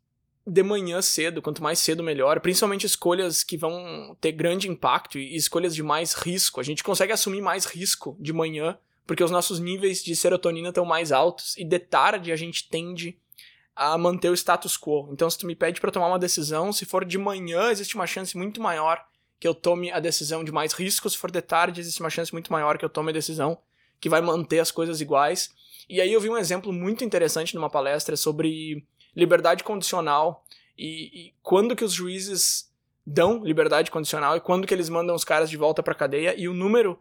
de manhã cedo, quanto mais cedo melhor, principalmente escolhas que vão ter grande impacto e escolhas de mais risco. A gente consegue assumir mais risco de manhã, porque os nossos níveis de serotonina estão mais altos e de tarde a gente tende a manter o status quo. Então, se tu me pede para tomar uma decisão, se for de manhã, existe uma chance muito maior que eu tome a decisão de mais risco, se for de tarde, existe uma chance muito maior que eu tome a decisão que vai manter as coisas iguais. E aí eu vi um exemplo muito interessante numa palestra sobre liberdade condicional e, e quando que os juízes dão liberdade condicional e quando que eles mandam os caras de volta para cadeia e o número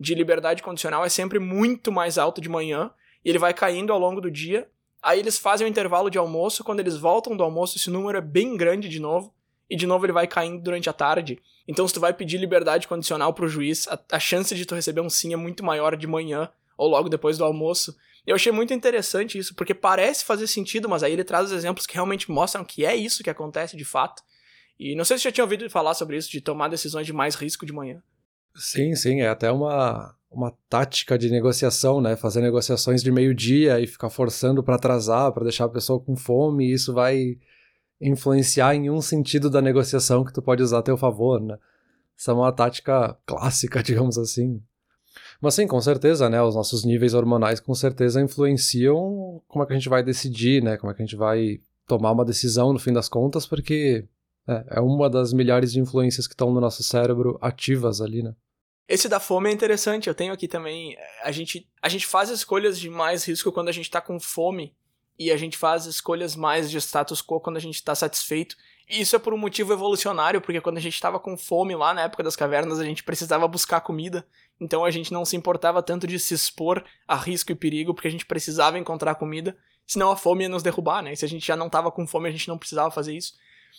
de liberdade condicional é sempre muito mais alto de manhã e ele vai caindo ao longo do dia Aí eles fazem o intervalo de almoço, quando eles voltam do almoço, esse número é bem grande de novo, e de novo ele vai caindo durante a tarde. Então, se tu vai pedir liberdade condicional pro juiz, a, a chance de tu receber um sim é muito maior de manhã ou logo depois do almoço. Eu achei muito interessante isso, porque parece fazer sentido, mas aí ele traz os exemplos que realmente mostram que é isso que acontece de fato. E não sei se já tinha ouvido falar sobre isso, de tomar decisões de mais risco de manhã. Sim, sim, é até uma, uma tática de negociação, né? Fazer negociações de meio-dia e ficar forçando para atrasar, para deixar a pessoa com fome, isso vai influenciar em um sentido da negociação que tu pode usar a teu favor, né? Essa é uma tática clássica, digamos assim. Mas sim, com certeza, né? Os nossos níveis hormonais com certeza influenciam como é que a gente vai decidir, né? Como é que a gente vai tomar uma decisão no fim das contas, porque é, é uma das milhares de influências que estão no nosso cérebro ativas ali, né? Esse da fome é interessante, eu tenho aqui também. A gente, a gente faz escolhas de mais risco quando a gente tá com fome. E a gente faz escolhas mais de status quo quando a gente tá satisfeito. E isso é por um motivo evolucionário, porque quando a gente tava com fome lá na época das cavernas, a gente precisava buscar comida. Então a gente não se importava tanto de se expor a risco e perigo, porque a gente precisava encontrar comida. Senão a fome ia nos derrubar, né? E se a gente já não tava com fome, a gente não precisava fazer isso.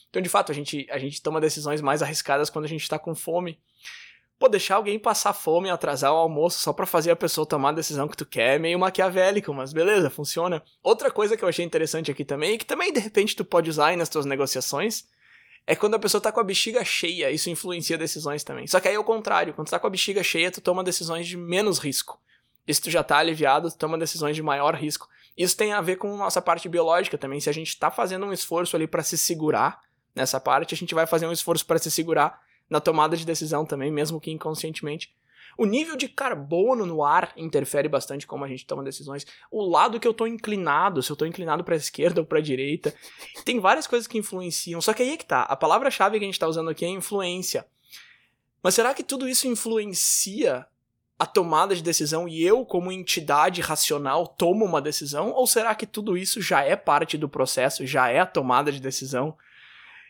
Então, de fato, a gente, a gente toma decisões mais arriscadas quando a gente tá com fome. Pô, deixar alguém passar fome atrasar o almoço só para fazer a pessoa tomar a decisão que tu quer é meio maquiavélico, mas beleza, funciona. Outra coisa que eu achei interessante aqui também, e que também de repente tu pode usar aí nas tuas negociações, é quando a pessoa tá com a bexiga cheia, isso influencia decisões também. Só que aí é o contrário, quando tu tá com a bexiga cheia, tu toma decisões de menos risco. E se tu já tá aliviado, tu toma decisões de maior risco. Isso tem a ver com nossa parte biológica também. Se a gente tá fazendo um esforço ali para se segurar nessa parte, a gente vai fazer um esforço para se segurar na tomada de decisão também, mesmo que inconscientemente. O nível de carbono no ar interfere bastante como a gente toma decisões. O lado que eu tô inclinado, se eu tô inclinado para a esquerda ou para a direita, tem várias coisas que influenciam. Só que aí é que tá. A palavra-chave que a gente tá usando aqui é influência. Mas será que tudo isso influencia a tomada de decisão e eu, como entidade racional, tomo uma decisão? Ou será que tudo isso já é parte do processo, já é a tomada de decisão?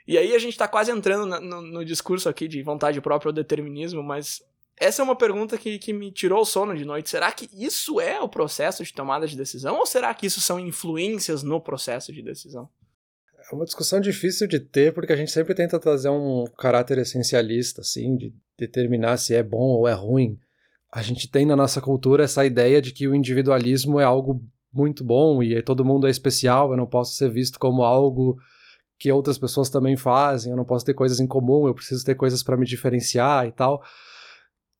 E aí a gente tá quase entrando no, no, no discurso aqui de vontade própria ou determinismo, mas essa é uma pergunta que, que me tirou o sono de noite. Será que isso é o processo de tomada de decisão? Ou será que isso são influências no processo de decisão? É uma discussão difícil de ter, porque a gente sempre tenta trazer um caráter essencialista, assim, de determinar se é bom ou é ruim. A gente tem na nossa cultura essa ideia de que o individualismo é algo muito bom e todo mundo é especial, eu não posso ser visto como algo que outras pessoas também fazem, eu não posso ter coisas em comum, eu preciso ter coisas para me diferenciar e tal.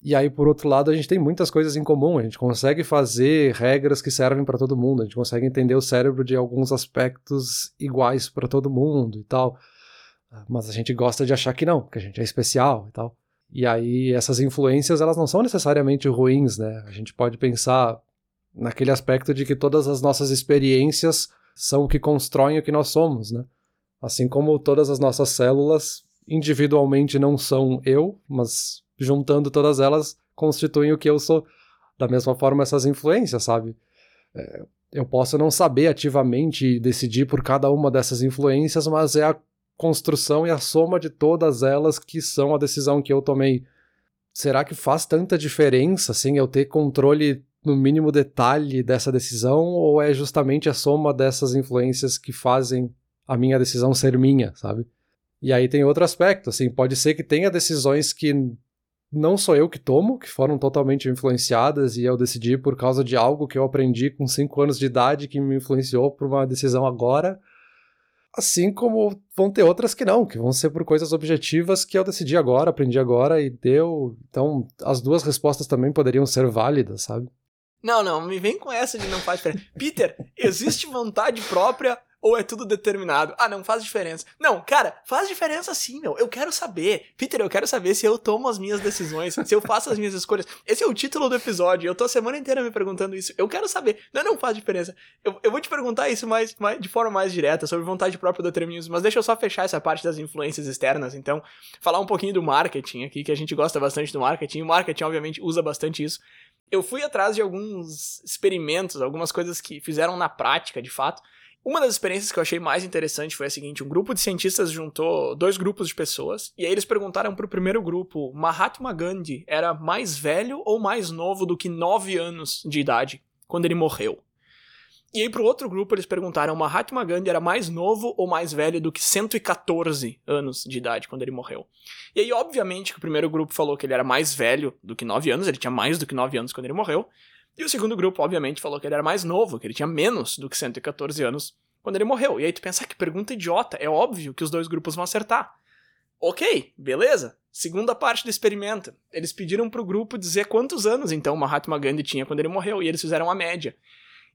E aí, por outro lado, a gente tem muitas coisas em comum, a gente consegue fazer regras que servem para todo mundo, a gente consegue entender o cérebro de alguns aspectos iguais para todo mundo e tal. Mas a gente gosta de achar que não, que a gente é especial e tal. E aí, essas influências, elas não são necessariamente ruins, né? A gente pode pensar naquele aspecto de que todas as nossas experiências são o que constroem o que nós somos, né? Assim como todas as nossas células individualmente não são eu, mas juntando todas elas constituem o que eu sou. Da mesma forma, essas influências, sabe? É, eu posso não saber ativamente decidir por cada uma dessas influências, mas é a construção e a soma de todas elas que são a decisão que eu tomei. Será que faz tanta diferença, assim, eu ter controle no mínimo detalhe dessa decisão, ou é justamente a soma dessas influências que fazem a minha decisão ser minha, sabe? E aí tem outro aspecto, assim, pode ser que tenha decisões que não sou eu que tomo, que foram totalmente influenciadas e eu decidi por causa de algo que eu aprendi com 5 anos de idade que me influenciou por uma decisão agora. Assim como vão ter outras que não, que vão ser por coisas objetivas que eu decidi agora, aprendi agora e deu. Então, as duas respostas também poderiam ser válidas, sabe? Não, não, me vem com essa de não faz diferença. Peter, existe vontade própria ou é tudo determinado? Ah, não faz diferença. Não, cara, faz diferença sim, meu. Eu quero saber. Peter, eu quero saber se eu tomo as minhas decisões, se eu faço as minhas escolhas. Esse é o título do episódio. Eu tô a semana inteira me perguntando isso. Eu quero saber. Não, não faz diferença. Eu, eu vou te perguntar isso mais, mais, de forma mais direta, sobre vontade própria do determinismo, mas deixa eu só fechar essa parte das influências externas, então. Falar um pouquinho do marketing aqui, que a gente gosta bastante do marketing. O marketing, obviamente, usa bastante isso. Eu fui atrás de alguns experimentos, algumas coisas que fizeram na prática, de fato, uma das experiências que eu achei mais interessante foi a seguinte: um grupo de cientistas juntou dois grupos de pessoas, e aí eles perguntaram para o primeiro grupo: Mahatma Gandhi era mais velho ou mais novo do que 9 anos de idade quando ele morreu? E aí, para o outro grupo, eles perguntaram: Mahatma Gandhi era mais novo ou mais velho do que 114 anos de idade quando ele morreu? E aí, obviamente, que o primeiro grupo falou que ele era mais velho do que 9 anos, ele tinha mais do que 9 anos quando ele morreu. E o segundo grupo, obviamente, falou que ele era mais novo, que ele tinha menos do que 114 anos quando ele morreu. E aí tu pensa, ah, que pergunta idiota, é óbvio que os dois grupos vão acertar. Ok, beleza. Segunda parte do experimento. Eles pediram pro grupo dizer quantos anos então Mahatma Gandhi tinha quando ele morreu, e eles fizeram a média.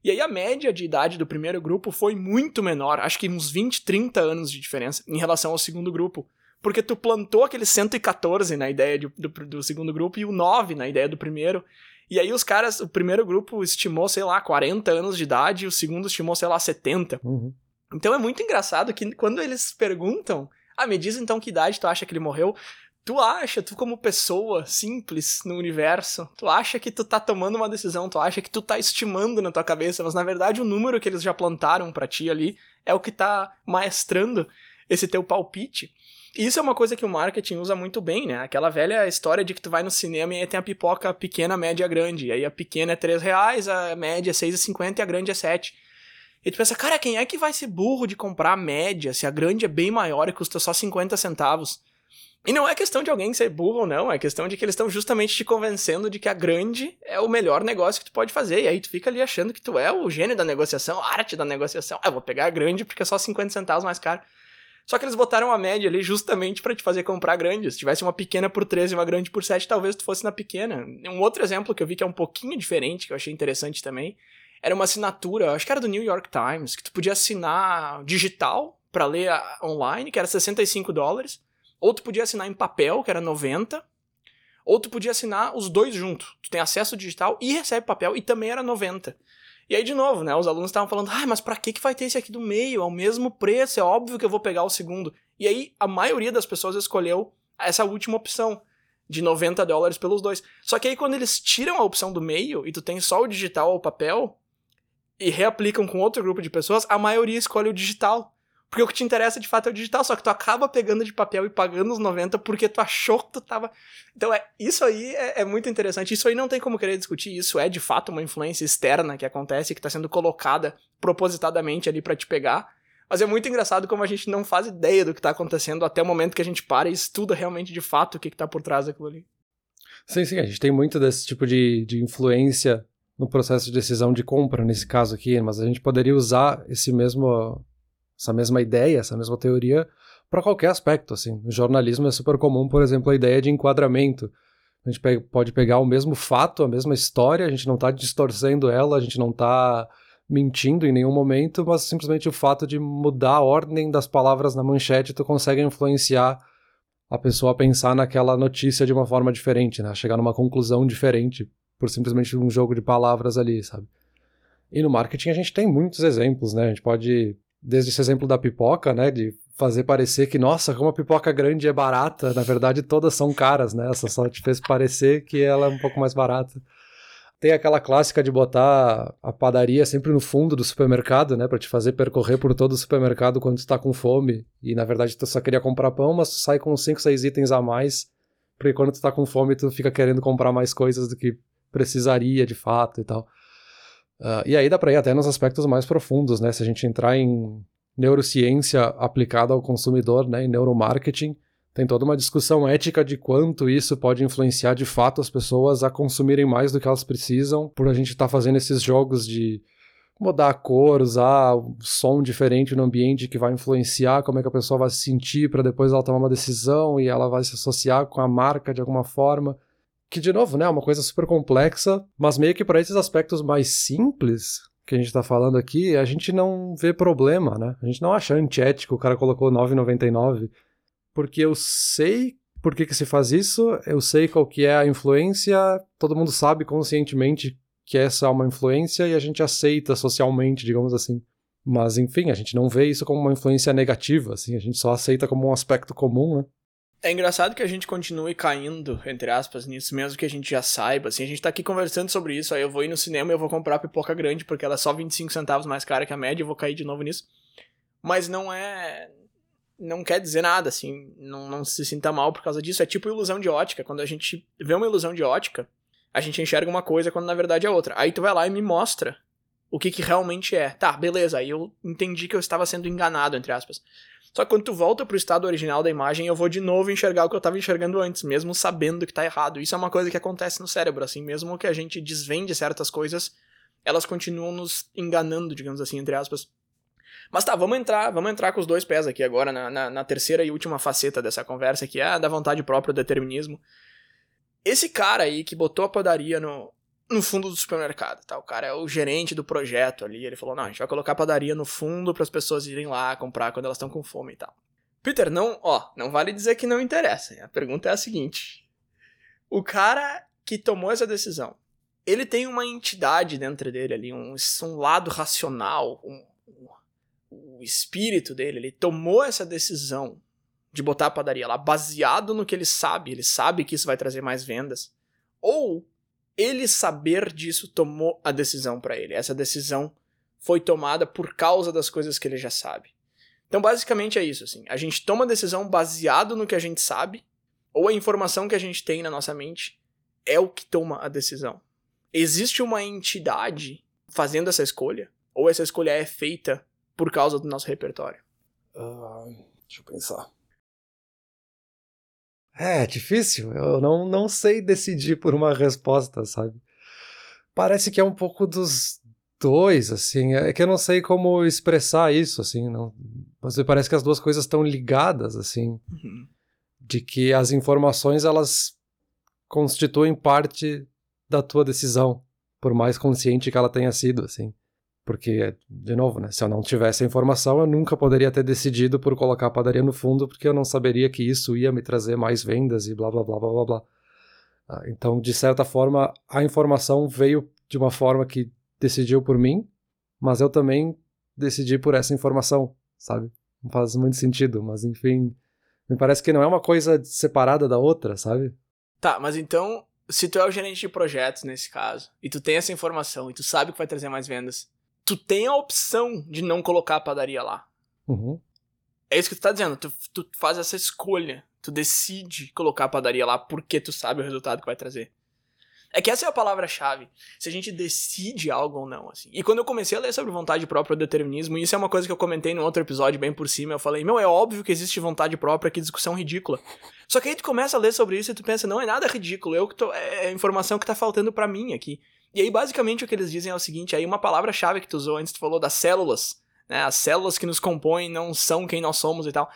E aí a média de idade do primeiro grupo foi muito menor, acho que uns 20, 30 anos de diferença em relação ao segundo grupo. Porque tu plantou aquele 114 na ideia de, do, do segundo grupo e o 9 na ideia do primeiro. E aí os caras, o primeiro grupo estimou, sei lá, 40 anos de idade, e o segundo estimou, sei lá, 70. Uhum. Então é muito engraçado que quando eles perguntam, ah, me diz então que idade tu acha que ele morreu? Tu acha, tu como pessoa simples no universo, tu acha que tu tá tomando uma decisão, tu acha que tu tá estimando na tua cabeça, mas na verdade o número que eles já plantaram para ti ali é o que tá maestrando esse teu palpite. Isso é uma coisa que o marketing usa muito bem, né? Aquela velha história de que tu vai no cinema e aí tem a pipoca pequena, média, grande. E aí a pequena é 3 reais, a média é 6,50 e a grande é 7. E tu pensa, cara, quem é que vai ser burro de comprar a média se a grande é bem maior e custa só 50 centavos? E não é questão de alguém ser burro ou não, é questão de que eles estão justamente te convencendo de que a grande é o melhor negócio que tu pode fazer. E aí tu fica ali achando que tu é o gênio da negociação, a arte da negociação. Ah, eu vou pegar a grande porque é só 50 centavos mais caro. Só que eles botaram a média ali justamente para te fazer comprar grande. Se tivesse uma pequena por 13 e uma grande por 7, talvez tu fosse na pequena. Um outro exemplo que eu vi que é um pouquinho diferente, que eu achei interessante também, era uma assinatura, acho que era do New York Times, que tu podia assinar digital para ler online, que era 65 dólares, ou tu podia assinar em papel, que era 90, ou tu podia assinar os dois juntos. Tu tem acesso digital e recebe papel, e também era 90. E aí, de novo, né? Os alunos estavam falando, ah, mas pra que, que vai ter esse aqui do meio? É o mesmo preço, é óbvio que eu vou pegar o segundo. E aí, a maioria das pessoas escolheu essa última opção de 90 dólares pelos dois. Só que aí quando eles tiram a opção do meio e tu tem só o digital ou o papel e reaplicam com outro grupo de pessoas, a maioria escolhe o digital. Porque o que te interessa de fato é o digital, só que tu acaba pegando de papel e pagando os 90 porque tu achou que tu tava. Então, é, isso aí é, é, muito interessante. Isso aí não tem como querer discutir. Isso é de fato uma influência externa que acontece, que tá sendo colocada propositadamente ali para te pegar. Mas é muito engraçado como a gente não faz ideia do que tá acontecendo até o momento que a gente para e estuda realmente de fato o que, que tá por trás daquilo ali. Sim, sim, a gente tem muito desse tipo de, de influência no processo de decisão de compra, nesse caso aqui, mas a gente poderia usar esse mesmo, essa mesma ideia, essa mesma teoria para qualquer aspecto. Assim. No jornalismo é super comum, por exemplo, a ideia de enquadramento. A gente pode pegar o mesmo fato, a mesma história, a gente não está distorcendo ela, a gente não está mentindo em nenhum momento, mas simplesmente o fato de mudar a ordem das palavras na manchete, tu consegue influenciar a pessoa a pensar naquela notícia de uma forma diferente, né? Chegar numa conclusão diferente por simplesmente um jogo de palavras ali, sabe? E no marketing a gente tem muitos exemplos, né? A gente pode, desde esse exemplo da pipoca, né? De fazer parecer que, nossa, como a pipoca grande é barata, na verdade todas são caras, né? Essa só te fez parecer que ela é um pouco mais barata. Tem aquela clássica de botar a padaria sempre no fundo do supermercado, né? Pra te fazer percorrer por todo o supermercado quando tu tá com fome. E na verdade tu só queria comprar pão, mas tu sai com 5, 6 itens a mais. Porque quando tu tá com fome, tu fica querendo comprar mais coisas do que precisaria de fato e tal. Uh, e aí dá pra ir até nos aspectos mais profundos, né? Se a gente entrar em neurociência aplicada ao consumidor, né? Em neuromarketing, tem toda uma discussão ética de quanto isso pode influenciar de fato as pessoas a consumirem mais do que elas precisam, por a gente estar tá fazendo esses jogos de mudar a cor, usar um som diferente no ambiente que vai influenciar como é que a pessoa vai se sentir para depois ela tomar uma decisão e ela vai se associar com a marca de alguma forma. Que, de novo, né, é uma coisa super complexa, mas meio que para esses aspectos mais simples que a gente está falando aqui, a gente não vê problema, né? A gente não acha antiético o cara colocou 9,99 porque eu sei por que, que se faz isso, eu sei qual que é a influência, todo mundo sabe conscientemente que essa é uma influência e a gente aceita socialmente, digamos assim. Mas enfim, a gente não vê isso como uma influência negativa, assim, a gente só aceita como um aspecto comum, né? É engraçado que a gente continue caindo, entre aspas, nisso, mesmo que a gente já saiba. Assim, a gente tá aqui conversando sobre isso, aí eu vou ir no cinema e eu vou comprar pipoca grande, porque ela é só 25 centavos mais cara que a média, eu vou cair de novo nisso. Mas não é não quer dizer nada, assim, não, não se sinta mal por causa disso. É tipo ilusão de ótica. Quando a gente vê uma ilusão de ótica, a gente enxerga uma coisa quando na verdade é outra. Aí tu vai lá e me mostra o que, que realmente é. Tá, beleza, aí eu entendi que eu estava sendo enganado, entre aspas. Só que quando tu volta pro estado original da imagem, eu vou de novo enxergar o que eu estava enxergando antes, mesmo sabendo que tá errado. Isso é uma coisa que acontece no cérebro, assim, mesmo que a gente desvende certas coisas, elas continuam nos enganando, digamos assim, entre aspas. Mas tá, vamos entrar, vamos entrar com os dois pés aqui agora na, na, na terceira e última faceta dessa conversa, que é a da vontade própria, o determinismo. Esse cara aí que botou a padaria no, no fundo do supermercado, tá? O cara é o gerente do projeto ali, ele falou, não, a gente vai colocar a padaria no fundo para as pessoas irem lá comprar quando elas estão com fome e tal. Peter, não, ó, não vale dizer que não interessa. A pergunta é a seguinte: o cara que tomou essa decisão, ele tem uma entidade dentro dele ali, um, um lado racional, um, o espírito dele, ele tomou essa decisão de botar a padaria lá baseado no que ele sabe, ele sabe que isso vai trazer mais vendas, ou ele saber disso tomou a decisão para ele. Essa decisão foi tomada por causa das coisas que ele já sabe. Então, basicamente é isso, assim. A gente toma decisão baseado no que a gente sabe, ou a informação que a gente tem na nossa mente é o que toma a decisão. Existe uma entidade fazendo essa escolha, ou essa escolha é feita por causa do nosso repertório? Uh, deixa eu pensar. É, difícil. Eu não, não sei decidir por uma resposta, sabe? Parece que é um pouco dos dois, assim. É que eu não sei como expressar isso, assim. Não... Mas parece que as duas coisas estão ligadas, assim. Uhum. De que as informações, elas constituem parte da tua decisão, por mais consciente que ela tenha sido, assim. Porque, de novo, né, se eu não tivesse a informação, eu nunca poderia ter decidido por colocar a padaria no fundo, porque eu não saberia que isso ia me trazer mais vendas e blá blá blá blá blá blá. Ah, então, de certa forma, a informação veio de uma forma que decidiu por mim, mas eu também decidi por essa informação, sabe? Não faz muito sentido, mas enfim, me parece que não é uma coisa separada da outra, sabe? Tá, mas então, se tu é o gerente de projetos nesse caso, e tu tem essa informação, e tu sabe que vai trazer mais vendas, tu tem a opção de não colocar a padaria lá. Uhum. É isso que tu tá dizendo, tu, tu faz essa escolha, tu decide colocar a padaria lá porque tu sabe o resultado que vai trazer. É que essa é a palavra-chave. Se a gente decide algo ou não, assim. E quando eu comecei a ler sobre vontade própria e determinismo, isso é uma coisa que eu comentei no outro episódio bem por cima, eu falei, meu, é óbvio que existe vontade própria, que discussão ridícula. Só que aí tu começa a ler sobre isso e tu pensa, não é nada ridículo, eu que tô, é a informação que tá faltando para mim aqui. E aí, basicamente, o que eles dizem é o seguinte, aí uma palavra-chave que tu usou antes, tu falou das células, né? As células que nos compõem não são quem nós somos e tal.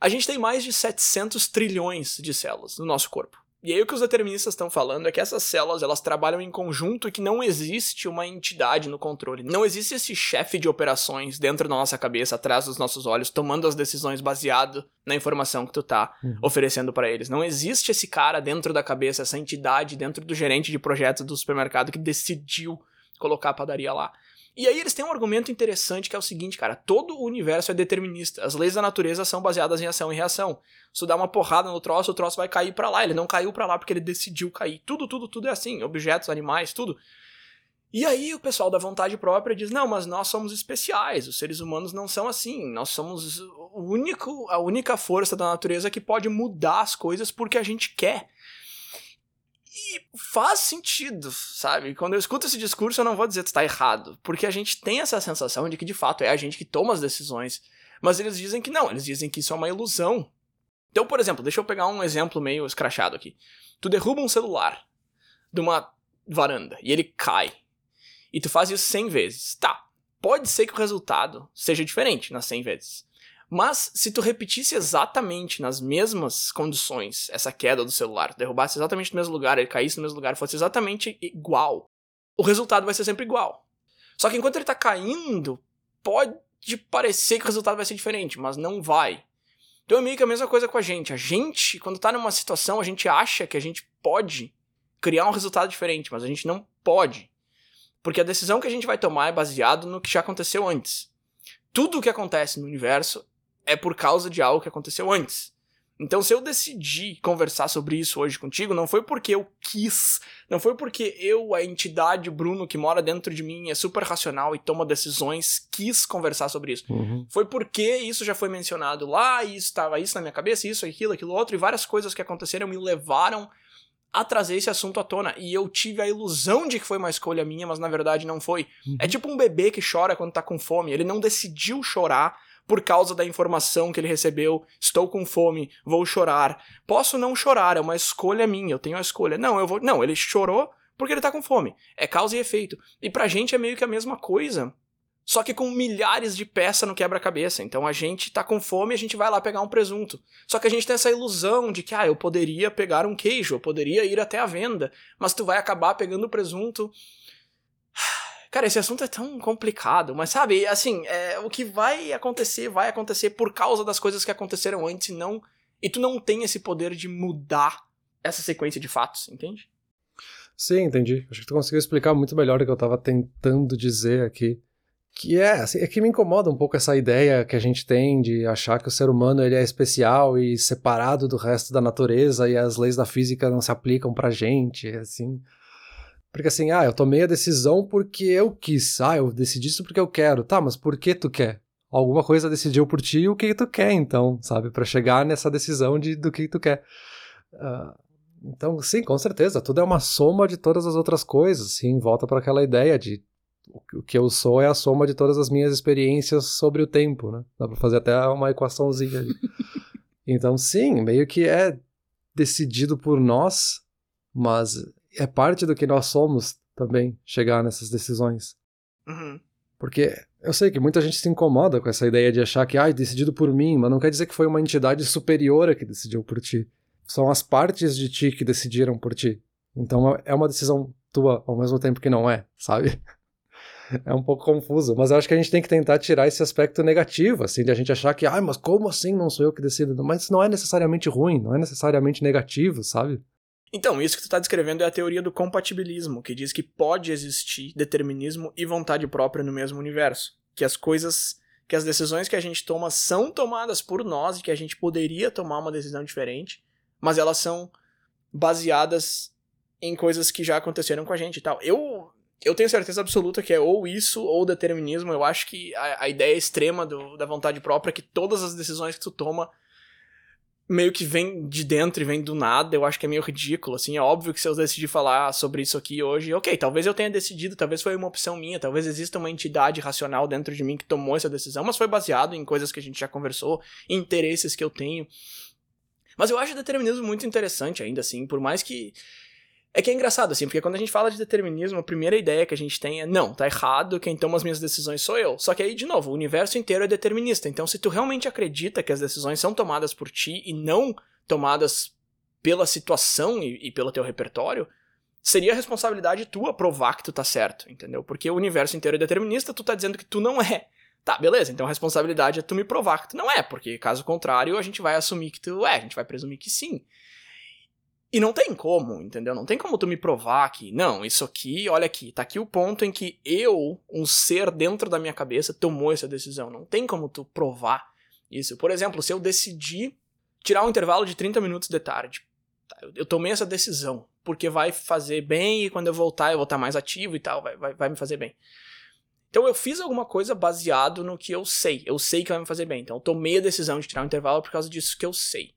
A gente tem mais de 700 trilhões de células no nosso corpo. E aí o que os deterministas estão falando é que essas células elas trabalham em conjunto e que não existe uma entidade no controle. Não existe esse chefe de operações dentro da nossa cabeça, atrás dos nossos olhos, tomando as decisões baseado na informação que tu tá uhum. oferecendo para eles. Não existe esse cara dentro da cabeça, essa entidade dentro do gerente de projetos do supermercado que decidiu colocar a padaria lá. E aí eles têm um argumento interessante que é o seguinte, cara, todo o universo é determinista. As leis da natureza são baseadas em ação e reação. Se dá uma porrada no troço, o troço vai cair para lá. Ele não caiu para lá porque ele decidiu cair. Tudo, tudo, tudo é assim, objetos, animais, tudo. E aí o pessoal da vontade própria diz: "Não, mas nós somos especiais. Os seres humanos não são assim. Nós somos o único a única força da natureza que pode mudar as coisas porque a gente quer." E faz sentido, sabe? Quando eu escuto esse discurso, eu não vou dizer que está errado, porque a gente tem essa sensação de que de fato é a gente que toma as decisões. Mas eles dizem que não, eles dizem que isso é uma ilusão. Então, por exemplo, deixa eu pegar um exemplo meio escrachado aqui. Tu derruba um celular de uma varanda e ele cai. E tu faz isso 100 vezes. Tá, pode ser que o resultado seja diferente nas 100 vezes. Mas se tu repetisse exatamente nas mesmas condições essa queda do celular, derrubasse exatamente no mesmo lugar, ele caísse no mesmo lugar, fosse exatamente igual, o resultado vai ser sempre igual. Só que enquanto ele tá caindo, pode parecer que o resultado vai ser diferente, mas não vai. Então é meio que a mesma coisa com a gente. A gente, quando tá numa situação, a gente acha que a gente pode criar um resultado diferente, mas a gente não pode. Porque a decisão que a gente vai tomar é baseado no que já aconteceu antes. Tudo o que acontece no universo é por causa de algo que aconteceu antes. Então, se eu decidi conversar sobre isso hoje contigo, não foi porque eu quis, não foi porque eu, a entidade Bruno que mora dentro de mim, é super racional e toma decisões, quis conversar sobre isso. Uhum. Foi porque isso já foi mencionado lá, e estava isso na minha cabeça, isso, aquilo, aquilo outro, e várias coisas que aconteceram me levaram a trazer esse assunto à tona. E eu tive a ilusão de que foi uma escolha minha, mas na verdade não foi. Uhum. É tipo um bebê que chora quando tá com fome. Ele não decidiu chorar por causa da informação que ele recebeu. Estou com fome, vou chorar. Posso não chorar, é uma escolha minha, eu tenho a escolha. Não, eu vou. Não, ele chorou porque ele tá com fome. É causa e efeito. E pra gente é meio que a mesma coisa. Só que com milhares de peças no quebra-cabeça. Então a gente tá com fome e a gente vai lá pegar um presunto. Só que a gente tem essa ilusão de que, ah, eu poderia pegar um queijo, eu poderia ir até a venda, mas tu vai acabar pegando o presunto Cara, esse assunto é tão complicado, mas sabe, assim, é, o que vai acontecer, vai acontecer por causa das coisas que aconteceram antes e não. E tu não tem esse poder de mudar essa sequência de fatos, entende? Sim, entendi. Acho que tu conseguiu explicar muito melhor o que eu tava tentando dizer aqui. Que é, assim, é que me incomoda um pouco essa ideia que a gente tem de achar que o ser humano ele é especial e separado do resto da natureza e as leis da física não se aplicam pra gente, assim. Porque assim, ah, eu tomei a decisão porque eu quis. Ah, eu decidi isso porque eu quero. Tá, mas por que tu quer? Alguma coisa decidiu por ti o que tu quer, então, sabe? para chegar nessa decisão de, do que tu quer. Uh, então, sim, com certeza. Tudo é uma soma de todas as outras coisas. Sim, volta para aquela ideia de o que eu sou é a soma de todas as minhas experiências sobre o tempo, né? Dá pra fazer até uma equaçãozinha ali. então, sim, meio que é decidido por nós, mas é parte do que nós somos também chegar nessas decisões. Uhum. Porque eu sei que muita gente se incomoda com essa ideia de achar que, ah, decidido por mim, mas não quer dizer que foi uma entidade superior que decidiu por ti. São as partes de ti que decidiram por ti. Então é uma decisão tua ao mesmo tempo que não é, sabe? É um pouco confuso, mas eu acho que a gente tem que tentar tirar esse aspecto negativo, assim, de a gente achar que, ah, mas como assim não sou eu que decido? Mas isso não é necessariamente ruim, não é necessariamente negativo, sabe? Então, isso que tu está descrevendo é a teoria do compatibilismo, que diz que pode existir determinismo e vontade própria no mesmo universo. Que as coisas, que as decisões que a gente toma são tomadas por nós e que a gente poderia tomar uma decisão diferente, mas elas são baseadas em coisas que já aconteceram com a gente e tal. Eu eu tenho certeza absoluta que é ou isso ou determinismo. Eu acho que a, a ideia extrema do, da vontade própria é que todas as decisões que tu toma meio que vem de dentro e vem do nada, eu acho que é meio ridículo, assim, é óbvio que se eu decidir falar sobre isso aqui hoje, ok, talvez eu tenha decidido, talvez foi uma opção minha, talvez exista uma entidade racional dentro de mim que tomou essa decisão, mas foi baseado em coisas que a gente já conversou, em interesses que eu tenho. Mas eu acho determinismo muito interessante ainda, assim, por mais que é que é engraçado, assim, porque quando a gente fala de determinismo, a primeira ideia que a gente tem é, não, tá errado, quem toma as minhas decisões sou eu. Só que aí, de novo, o universo inteiro é determinista. Então, se tu realmente acredita que as decisões são tomadas por ti e não tomadas pela situação e, e pelo teu repertório, seria responsabilidade tua provar que tu tá certo, entendeu? Porque o universo inteiro é determinista, tu tá dizendo que tu não é. Tá, beleza, então a responsabilidade é tu me provar que tu não é, porque caso contrário, a gente vai assumir que tu é, a gente vai presumir que sim. E não tem como, entendeu? Não tem como tu me provar que, não, isso aqui, olha aqui, tá aqui o ponto em que eu, um ser dentro da minha cabeça, tomou essa decisão. Não tem como tu provar isso. Por exemplo, se eu decidir tirar um intervalo de 30 minutos de tarde, tá, eu tomei essa decisão, porque vai fazer bem e quando eu voltar eu vou estar mais ativo e tal, vai, vai, vai me fazer bem. Então eu fiz alguma coisa baseado no que eu sei. Eu sei que vai me fazer bem. Então eu tomei a decisão de tirar um intervalo por causa disso que eu sei.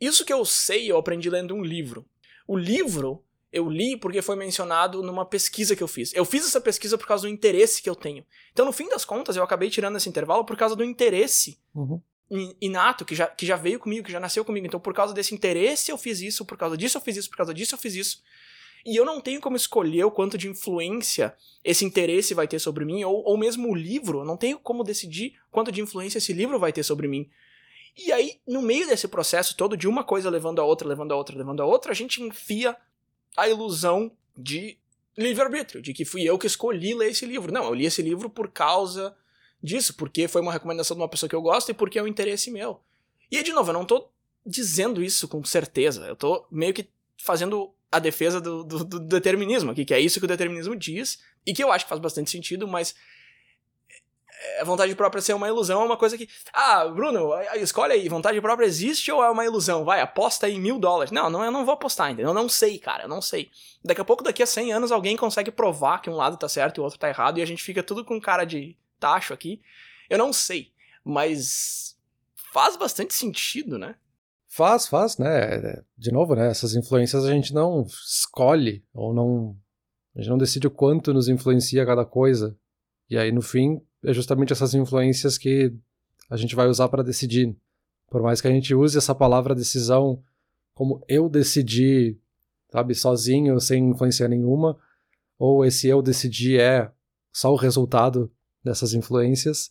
Isso que eu sei, eu aprendi lendo um livro. O livro eu li porque foi mencionado numa pesquisa que eu fiz. Eu fiz essa pesquisa por causa do interesse que eu tenho. Então, no fim das contas, eu acabei tirando esse intervalo por causa do interesse uhum. inato que já, que já veio comigo, que já nasceu comigo. Então, por causa desse interesse, eu fiz isso, por causa disso, eu fiz isso, por causa disso, eu fiz isso. E eu não tenho como escolher o quanto de influência esse interesse vai ter sobre mim, ou, ou mesmo o livro, eu não tenho como decidir quanto de influência esse livro vai ter sobre mim. E aí, no meio desse processo todo, de uma coisa levando a outra, levando a outra, levando a outra, a gente enfia a ilusão de livre-arbítrio, de que fui eu que escolhi ler esse livro. Não, eu li esse livro por causa disso, porque foi uma recomendação de uma pessoa que eu gosto e porque é um interesse meu. E, de novo, eu não tô dizendo isso com certeza, eu tô meio que fazendo a defesa do, do, do determinismo aqui, que é isso que o determinismo diz, e que eu acho que faz bastante sentido, mas a vontade própria ser uma ilusão é uma coisa que. Ah, Bruno, escolhe aí, vontade própria existe ou é uma ilusão? Vai, aposta aí mil dólares. Não, não, eu não vou apostar, entendeu? Eu não sei, cara, eu não sei. Daqui a pouco, daqui a 100 anos, alguém consegue provar que um lado tá certo e o outro tá errado e a gente fica tudo com cara de tacho aqui. Eu não sei, mas faz bastante sentido, né? Faz, faz, né? De novo, né? Essas influências a gente não escolhe ou não. A gente não decide o quanto nos influencia cada coisa. E aí, no fim, é justamente essas influências que a gente vai usar para decidir. Por mais que a gente use essa palavra decisão como eu decidi, sabe, sozinho, sem influência nenhuma, ou esse eu decidi é só o resultado dessas influências,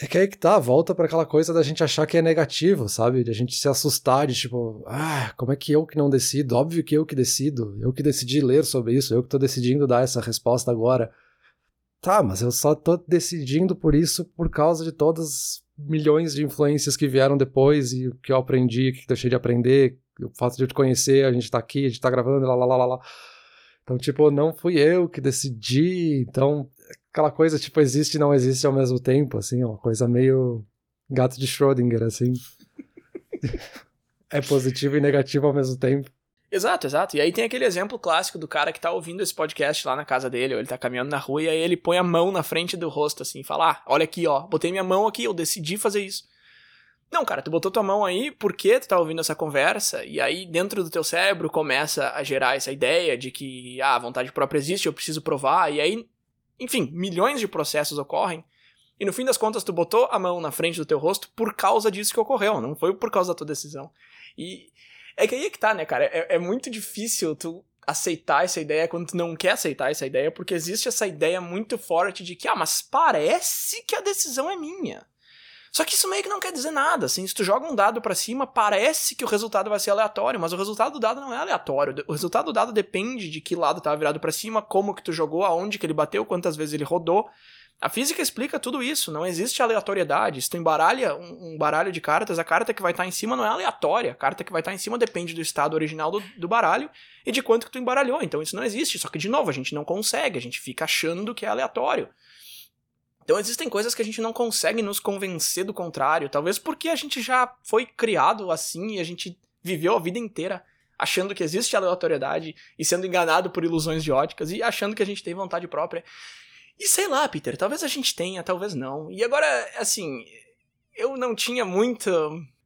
é que aí que tá, volta para aquela coisa da gente achar que é negativo, sabe? De a gente se assustar de tipo, ah, como é que eu que não decido? Óbvio que eu que decido, eu que decidi ler sobre isso, eu que tô decidindo dar essa resposta agora. Tá, mas eu só tô decidindo por isso por causa de todas milhões de influências que vieram depois e o que eu aprendi, o que deixei de aprender, o fato de eu te conhecer, a gente tá aqui, a gente tá gravando, lá, lá, lá, lá. Então, tipo, não fui eu que decidi, então aquela coisa, tipo, existe e não existe ao mesmo tempo, assim, uma coisa meio gato de Schrödinger, assim. é positivo e negativo ao mesmo tempo. Exato, exato. E aí tem aquele exemplo clássico do cara que tá ouvindo esse podcast lá na casa dele, ou ele tá caminhando na rua e aí ele põe a mão na frente do rosto assim e fala: Ah, olha aqui, ó, botei minha mão aqui, eu decidi fazer isso. Não, cara, tu botou tua mão aí porque tu tá ouvindo essa conversa, e aí dentro do teu cérebro começa a gerar essa ideia de que, ah, a vontade própria existe, eu preciso provar, e aí, enfim, milhões de processos ocorrem, e no fim das contas tu botou a mão na frente do teu rosto por causa disso que ocorreu, não foi por causa da tua decisão. E é que aí é que tá, né, cara? É, é muito difícil tu aceitar essa ideia quando tu não quer aceitar essa ideia, porque existe essa ideia muito forte de que, ah, mas parece que a decisão é minha. Só que isso meio que não quer dizer nada, assim, se tu joga um dado para cima, parece que o resultado vai ser aleatório, mas o resultado do dado não é aleatório. O resultado do dado depende de que lado tá virado para cima, como que tu jogou, aonde que ele bateu, quantas vezes ele rodou. A física explica tudo isso, não existe aleatoriedade. Se tu embaralha um, baralho de cartas, a carta que vai estar tá em cima não é aleatória. A carta que vai estar tá em cima depende do estado original do, do baralho e de quanto que tu embaralhou. Então isso não existe. Só que, de novo, a gente não consegue, a gente fica achando que é aleatório. Então existem coisas que a gente não consegue nos convencer do contrário, talvez porque a gente já foi criado assim e a gente viveu a vida inteira achando que existe aleatoriedade e sendo enganado por ilusões de óticas e achando que a gente tem vontade própria. E sei lá, Peter, talvez a gente tenha, talvez não. E agora, assim, eu não tinha muita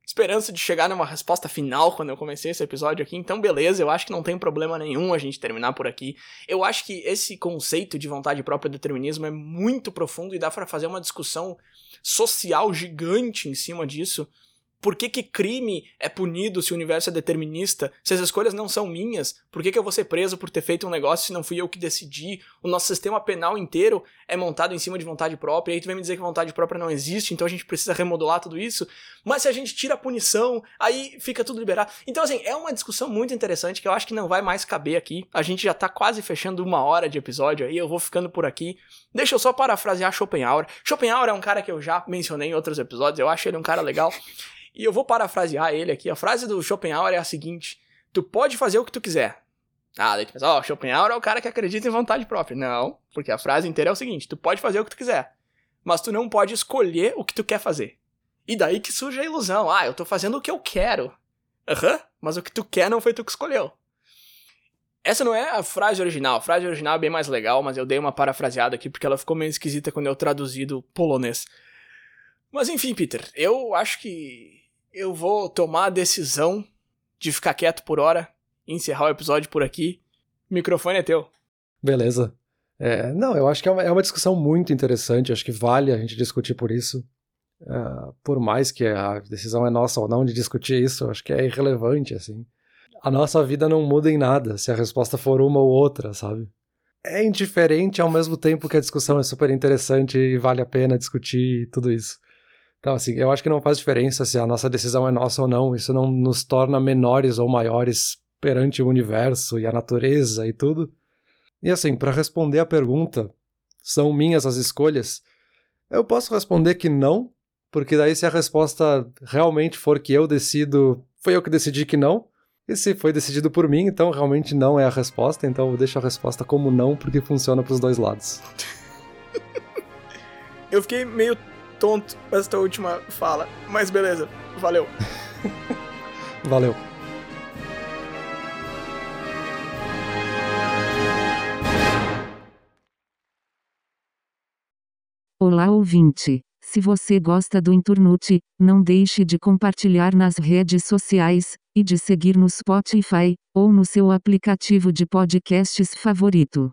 esperança de chegar numa resposta final quando eu comecei esse episódio aqui, então beleza, eu acho que não tem problema nenhum a gente terminar por aqui. Eu acho que esse conceito de vontade própria determinismo é muito profundo e dá para fazer uma discussão social gigante em cima disso. Por que, que crime é punido se o universo é determinista? Se as escolhas não são minhas, por que, que eu vou ser preso por ter feito um negócio se não fui eu que decidi? O nosso sistema penal inteiro é montado em cima de vontade própria, e aí tu vem me dizer que vontade própria não existe, então a gente precisa remodular tudo isso. Mas se a gente tira a punição, aí fica tudo liberado. Então, assim, é uma discussão muito interessante que eu acho que não vai mais caber aqui. A gente já tá quase fechando uma hora de episódio aí, eu vou ficando por aqui. Deixa eu só parafrasear Schopenhauer. Schopenhauer é um cara que eu já mencionei em outros episódios, eu acho ele um cara legal. E eu vou parafrasear ele aqui. A frase do Schopenhauer é a seguinte: Tu pode fazer o que tu quiser. Ah, daí tu pensa, ó, oh, Schopenhauer é o cara que acredita em vontade própria. Não, porque a frase inteira é o seguinte: Tu pode fazer o que tu quiser, mas tu não pode escolher o que tu quer fazer. E daí que surge a ilusão: Ah, eu tô fazendo o que eu quero. Aham, uhum, mas o que tu quer não foi tu que escolheu. Essa não é a frase original. A frase original é bem mais legal, mas eu dei uma parafraseada aqui porque ela ficou meio esquisita quando eu traduzi do polonês. Mas enfim, Peter, eu acho que eu vou tomar a decisão de ficar quieto por hora encerrar o episódio por aqui. O microfone é teu. Beleza. É, não, eu acho que é uma, é uma, discussão muito interessante, acho que vale a gente discutir por isso. Uh, por mais que a decisão é nossa ou não de discutir isso, acho que é irrelevante, assim. A nossa vida não muda em nada se a resposta for uma ou outra, sabe? É indiferente ao mesmo tempo que a discussão é super interessante e vale a pena discutir tudo isso. Então, assim, eu acho que não faz diferença se a nossa decisão é nossa ou não. Isso não nos torna menores ou maiores perante o universo e a natureza e tudo. E assim, para responder a pergunta, são minhas as escolhas? Eu posso responder que não, porque daí se a resposta realmente for que eu decido, foi eu que decidi que não. E se foi decidido por mim, então realmente não é a resposta, então eu deixo a resposta como não, porque funciona para os dois lados. eu fiquei meio tonto esta última fala. Mas beleza, valeu. valeu. Olá ouvinte. Se você gosta do Inturnute, não deixe de compartilhar nas redes sociais e de seguir no Spotify ou no seu aplicativo de podcasts favorito.